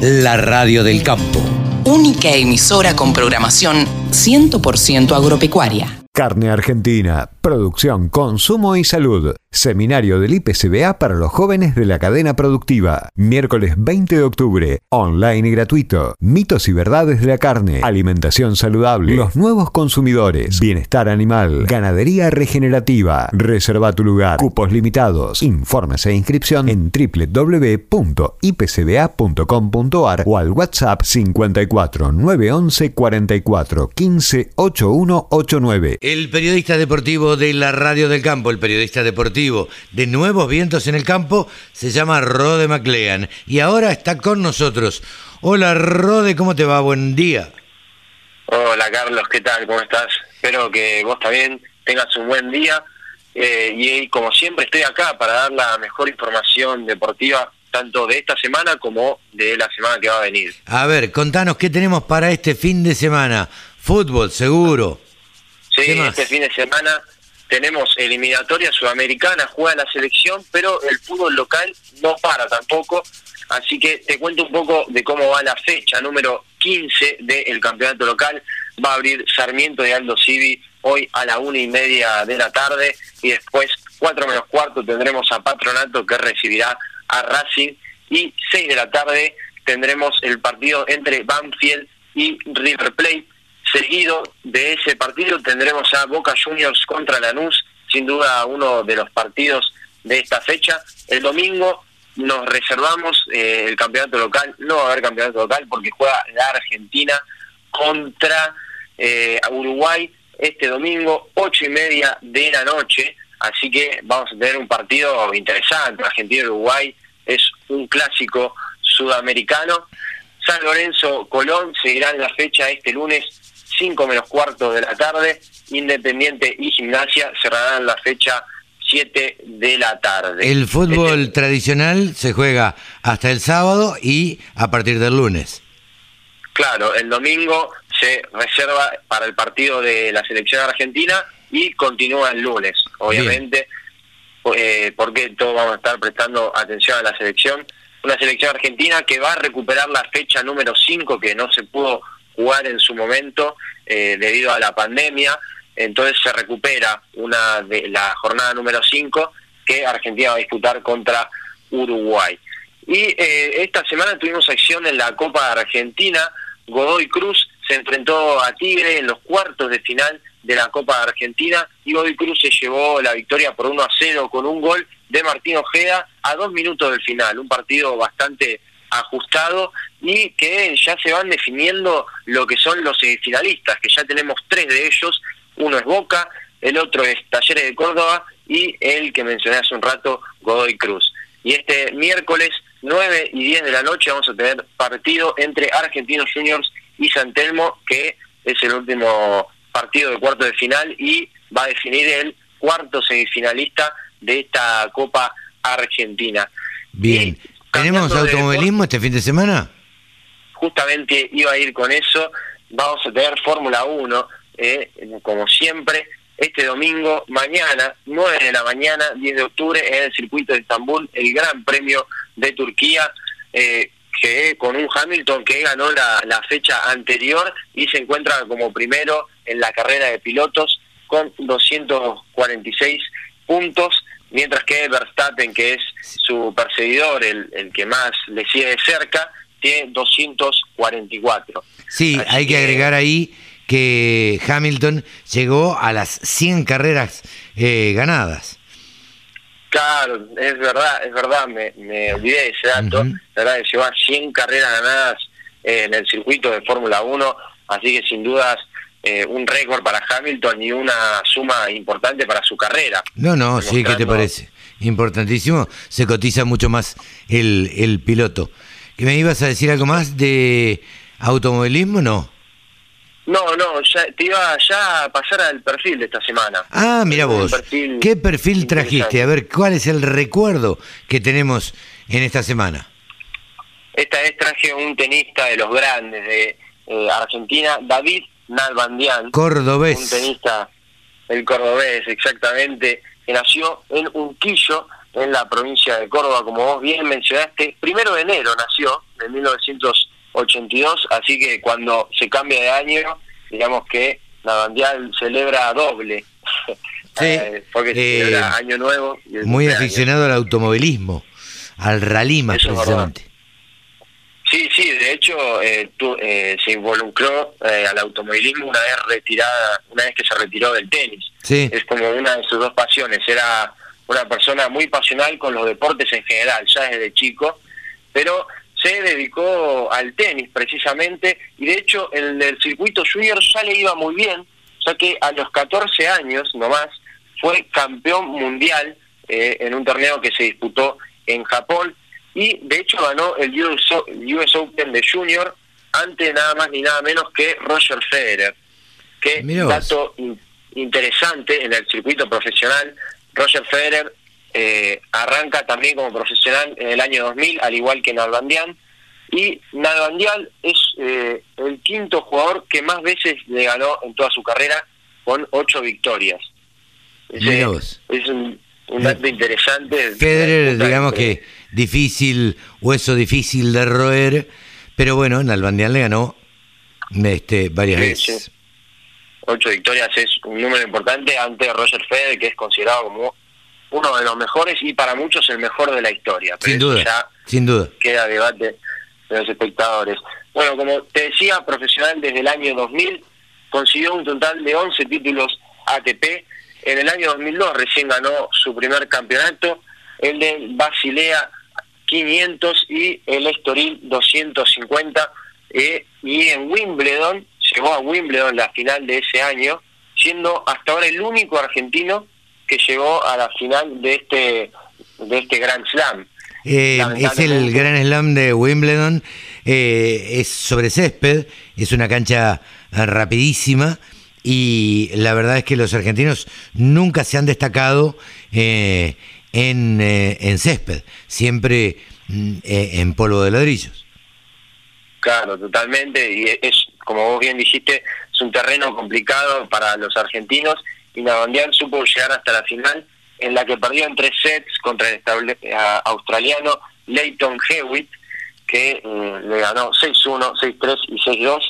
La Radio del Campo. Única emisora con programación 100% agropecuaria. Carne Argentina, producción, consumo y salud. Seminario del IPCBA para los jóvenes de la cadena productiva. Miércoles 20 de octubre. Online y gratuito. Mitos y verdades de la carne. Alimentación saludable. Los nuevos consumidores. Bienestar animal. Ganadería regenerativa. Reserva tu lugar. Cupos limitados. Informes e inscripción en www.ipcba.com.ar o al WhatsApp 54 911 44 15 8189. El periodista deportivo de la Radio del Campo, el periodista deportivo de Nuevos Vientos en el Campo se llama Rode MacLean y ahora está con nosotros. Hola Rode, ¿cómo te va? Buen día. Hola Carlos, ¿qué tal? ¿Cómo estás? Espero que vos también tengas un buen día eh, y como siempre estoy acá para dar la mejor información deportiva tanto de esta semana como de la semana que va a venir. A ver, contanos qué tenemos para este fin de semana. Fútbol, seguro. Sí, este fin de semana tenemos eliminatoria sudamericana, juega la selección, pero el fútbol local no para tampoco. Así que te cuento un poco de cómo va la fecha. Número 15 del campeonato local. Va a abrir Sarmiento de Aldo Civi hoy a la una y media de la tarde. Y después, cuatro menos cuarto, tendremos a Patronato que recibirá a Racing. Y seis de la tarde tendremos el partido entre Banfield y River Plate Seguido de ese partido tendremos a Boca Juniors contra Lanús, sin duda uno de los partidos de esta fecha. El domingo nos reservamos eh, el campeonato local, no va a haber campeonato local porque juega la Argentina contra eh, Uruguay este domingo, ocho y media de la noche, así que vamos a tener un partido interesante. Argentina-Uruguay es un clásico sudamericano. San Lorenzo Colón seguirán la fecha este lunes 5 menos cuarto de la tarde. Independiente y Gimnasia cerrarán la fecha 7 de la tarde. El fútbol este- tradicional se juega hasta el sábado y a partir del lunes. Claro, el domingo se reserva para el partido de la selección argentina y continúa el lunes, obviamente, eh, porque todos vamos a estar prestando atención a la selección. Una selección argentina que va a recuperar la fecha número 5 que no se pudo jugar en su momento eh, debido a la pandemia. Entonces se recupera una de la jornada número 5 que Argentina va a disputar contra Uruguay. Y eh, esta semana tuvimos acción en la Copa Argentina. Godoy Cruz se enfrentó a Tigre en los cuartos de final de la Copa Argentina y Godoy Cruz se llevó la victoria por 1 a 0 con un gol de Martín Ojeda a dos minutos del final. Un partido bastante ajustado y que ya se van definiendo lo que son los semifinalistas, que ya tenemos tres de ellos, uno es Boca, el otro es Talleres de Córdoba y el que mencioné hace un rato, Godoy Cruz. Y este miércoles 9 y 10 de la noche vamos a tener partido entre Argentinos Juniors y San Telmo, que es el último partido de cuarto de final y va a definir el cuarto semifinalista de esta Copa Argentina. Bien. ¿Tenemos automovilismo este fin de semana? Justamente iba a ir con eso. Vamos a tener Fórmula 1, eh, como siempre, este domingo, mañana, 9 de la mañana, 10 de octubre, en el circuito de Estambul, el Gran Premio de Turquía, eh, que con un Hamilton que ganó la, la fecha anterior y se encuentra como primero en la carrera de pilotos con 246 puntos, mientras que Verstappen, que es su perseguidor, el, el que más le sigue de cerca, tiene 244. Sí, hay que, agregar ahí que Hamilton llegó a las 100 carreras eh, ganadas. Claro, es verdad, es verdad, me, me olvidé de ese dato, la verdad que llegó a 100 carreras ganadas eh, en el circuito de Fórmula 1, así que sin dudas eh, un récord para Hamilton y una suma importante para su carrera. No, no, sí, ¿qué te parece? Importantísimo, se cotiza mucho más el, el piloto. ¿Y me ibas a decir algo más de automovilismo? No. No, no, ya, te iba ya a pasar al perfil de esta semana. Ah, mira vos. ¿Qué perfil trajiste? A ver, ¿cuál es el recuerdo que tenemos en esta semana? Esta vez traje un tenista de los grandes de eh, Argentina, David Nalbandian. Cordobés. Un tenista, el cordobés, exactamente, que nació en Unquillo, en la provincia de Córdoba, como vos bien mencionaste. Primero de enero nació, en 1982, así que cuando se cambia de año, digamos que Nalbandian celebra doble. Sí, eh, porque eh, celebra Año Nuevo. Y el Muy aficionado al automovilismo, al rally más precisamente. Sí, sí, de hecho eh, tu- eh, se involucró eh, al automovilismo una vez retirada, una vez que se retiró del tenis. Sí. Es como una de sus dos pasiones. Era una persona muy pasional con los deportes en general, ya desde chico, pero se dedicó al tenis precisamente y de hecho en el circuito junior ya le iba muy bien, ya que a los 14 años nomás fue campeón mundial eh, en un torneo que se disputó en Japón y de hecho ganó el US, Open de Junior ante nada más ni nada menos que Roger Federer. Que vos. dato in- interesante en el circuito profesional, Roger Federer eh, arranca también como profesional en el año 2000, al igual que Nalbandian, y Nalbandian es eh, el quinto jugador que más veces le ganó en toda su carrera, con ocho victorias. Vos. es un, un dato interesante. Federer, digamos eh, que difícil, hueso difícil de roer, pero bueno, Nalbandian le ganó este, varias Sí, veces. sí. Ocho victorias es un número importante ante Roger Federer, que es considerado como uno de los mejores y para muchos el mejor de la historia. Pero Sin duda, ya sin duda. queda debate de los espectadores. Bueno, como te decía, profesional desde el año 2000, consiguió un total de 11 títulos ATP. En el año 2002 recién ganó su primer campeonato, el de Basilea 500 y el Estoril 250. eh, y en Wimbledon, llegó a Wimbledon la final de ese año, siendo hasta ahora el único argentino que llegó a la final de este de este Grand Slam. Eh, es el Lamentablemente. Gran Slam de Wimbledon, eh, es sobre césped, es una cancha rapidísima y la verdad es que los argentinos nunca se han destacado eh, en, eh, en césped, siempre mm, eh, en polvo de ladrillos. Claro, totalmente. Y es, como vos bien dijiste, es un terreno complicado para los argentinos y Navandian supo llegar hasta la final en la que perdió en tres sets contra el estable- a- australiano Leighton Hewitt, que eh, le ganó 6-1, 6-3 y 6-2.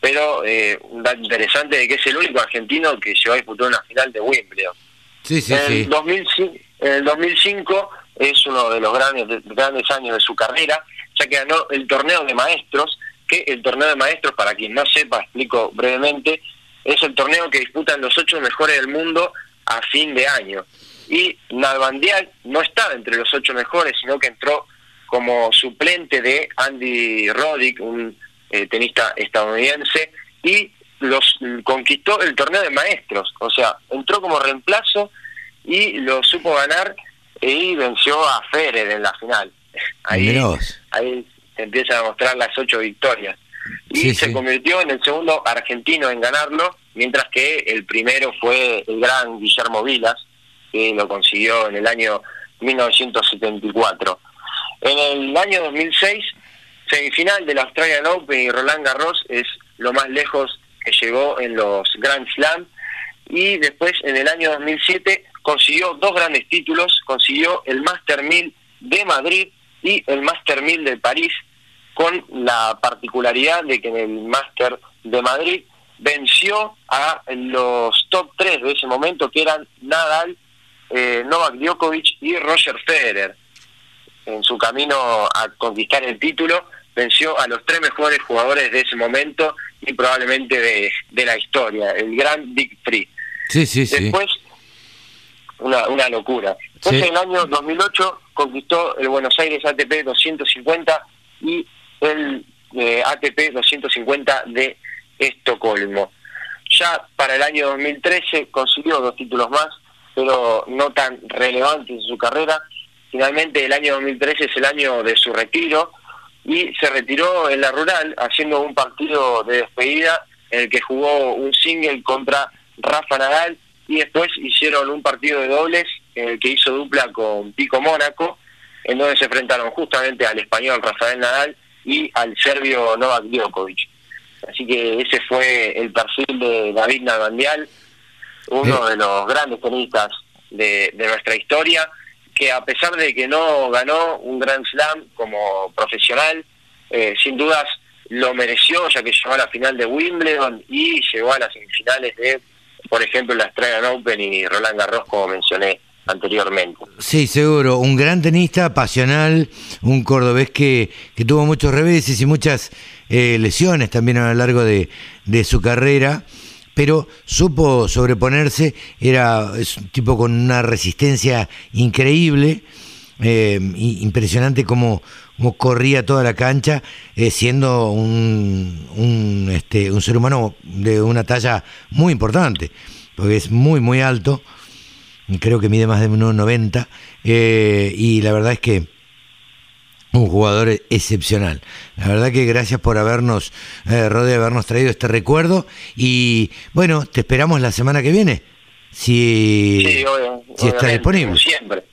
Pero eh, un dato interesante de que es el único argentino que llegó a disputar una final de Wimbledon. Sí, sí, en, sí. el 2005, en el 2005 es uno de los grandes, de- grandes años de su carrera, ya que ganó el torneo de maestros, que el torneo de maestros, para quien no sepa, explico brevemente, es el torneo que disputan los ocho mejores del mundo a fin de año. Y Nalbandian no estaba entre los ocho mejores, sino que entró como suplente de Andy Roddick, un eh, tenista estadounidense, y los conquistó el torneo de maestros, o sea, entró como reemplazo y lo supo ganar y venció a Federer en la final. Ahí, ahí se empiezan a mostrar las ocho victorias. Y se convirtió en el segundo argentino en ganarlo, mientras que el primero fue el gran Guillermo Vilas, que lo consiguió en el año 1974. En el año 2006, semifinal del Australian Open y Roland Garros es lo más lejos que llegó en los Grand Slam. Y después, en el año 2007, consiguió dos grandes títulos, consiguió el Master 1000 de Madrid y el Master 1000 de París, con la particularidad de que en el Master de Madrid venció a los top 3 de ese momento, que eran Nadal, eh, Novak Djokovic y Roger Federer. En su camino a conquistar el título, venció a los tres mejores jugadores de ese momento y probablemente de, de la historia, el gran Big Three. Sí, sí, Después, una, una locura. Después, en el año 2008, conquistó el Buenos Aires ATP 250 y el eh, ATP 250 de Estocolmo. Ya para el año 2013 consiguió dos títulos más, pero no tan relevantes en su carrera. Finalmente el año 2013 es el año de su retiro y se retiró en la rural haciendo un partido de despedida en el que jugó un single contra Rafa Nadal y después hicieron un partido de dobles en el que hizo dupla con Pico Mónaco, en donde se enfrentaron justamente al español Rafael Nadal y al serbio Novak Djokovic. Así que ese fue el perfil de David Nalbandial, uno de los grandes tenistas de, de nuestra historia, que a pesar de que no ganó un Grand Slam como profesional, eh, sin dudas lo mereció, ya que llegó a la final de Wimbledon y llegó a las semifinales de, por ejemplo, la Australian Open y Roland Garros, como mencioné anteriormente. Sí, seguro, un gran tenista, pasional, un cordobés que, que tuvo muchos reveses y muchas eh, lesiones también a lo largo de, de su carrera pero supo sobreponerse, era es un tipo con una resistencia increíble, eh, impresionante como, corría toda la cancha, eh, siendo un, un, este, un ser humano de una talla muy importante, porque es muy, muy alto, creo que mide más de 1,90, eh, y la verdad es que un jugador excepcional. La verdad que gracias por habernos, eh, Rode, habernos traído este recuerdo y bueno, te esperamos la semana que viene, si, si está disponible. Siempre.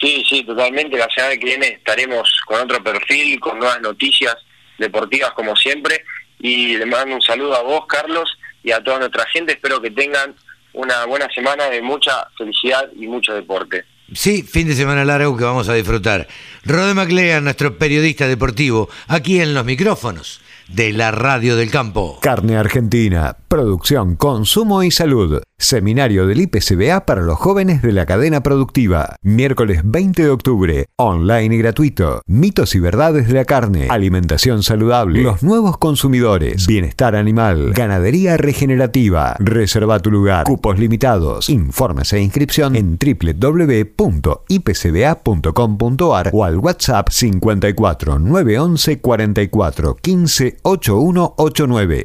Sí, sí, totalmente. La semana que viene estaremos con otro perfil, con nuevas noticias deportivas como siempre. Y le mando un saludo a vos, Carlos, y a toda nuestra gente. Espero que tengan una buena semana de mucha felicidad y mucho deporte. Sí, fin de semana largo que vamos a disfrutar. Rode MacLean, nuestro periodista deportivo, aquí en los micrófonos de la Radio del Campo. Carne Argentina, producción, consumo y salud. Seminario del IPCBA para los jóvenes de la cadena productiva. Miércoles 20 de octubre, online y gratuito. Mitos y verdades de la carne, alimentación saludable, los nuevos consumidores, bienestar animal, ganadería regenerativa. Reserva tu lugar. Cupos limitados. Informes e inscripción en www.ipcba.com.ar o al WhatsApp 54 911 44 15 8189.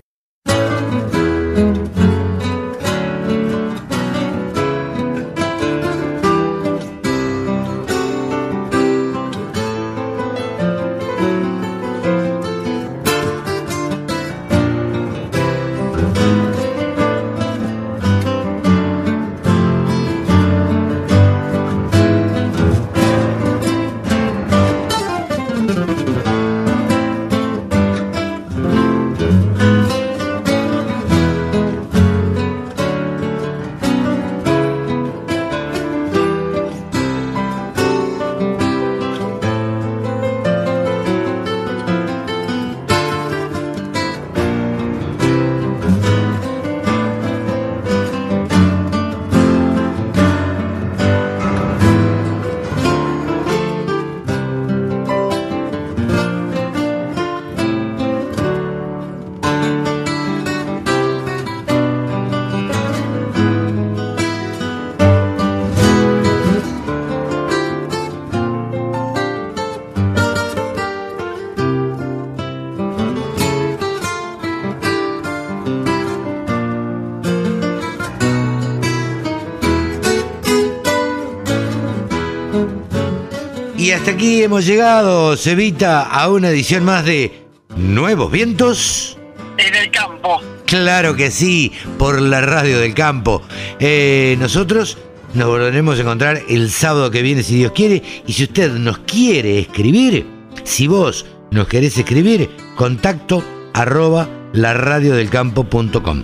Hemos llegado, Cevita, a una edición más de Nuevos Vientos. En el campo. Claro que sí, por la radio del campo. Eh, nosotros nos volveremos a encontrar el sábado que viene, si Dios quiere. Y si usted nos quiere escribir, si vos nos querés escribir, contacto arroba laradiodelcampo.com.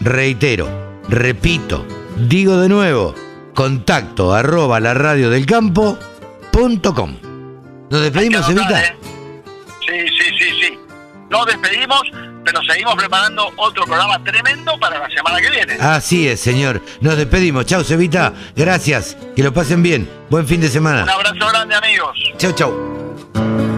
Reitero, repito, digo de nuevo, contacto arroba laradiodelcampo.com. ¿Nos despedimos, Evita? Sí, sí, sí, sí. Nos despedimos, pero seguimos preparando otro programa tremendo para la semana que viene. Así es, señor. Nos despedimos. Chau, Cevita. Gracias. Que lo pasen bien. Buen fin de semana. Un abrazo grande, amigos. Chau, chau.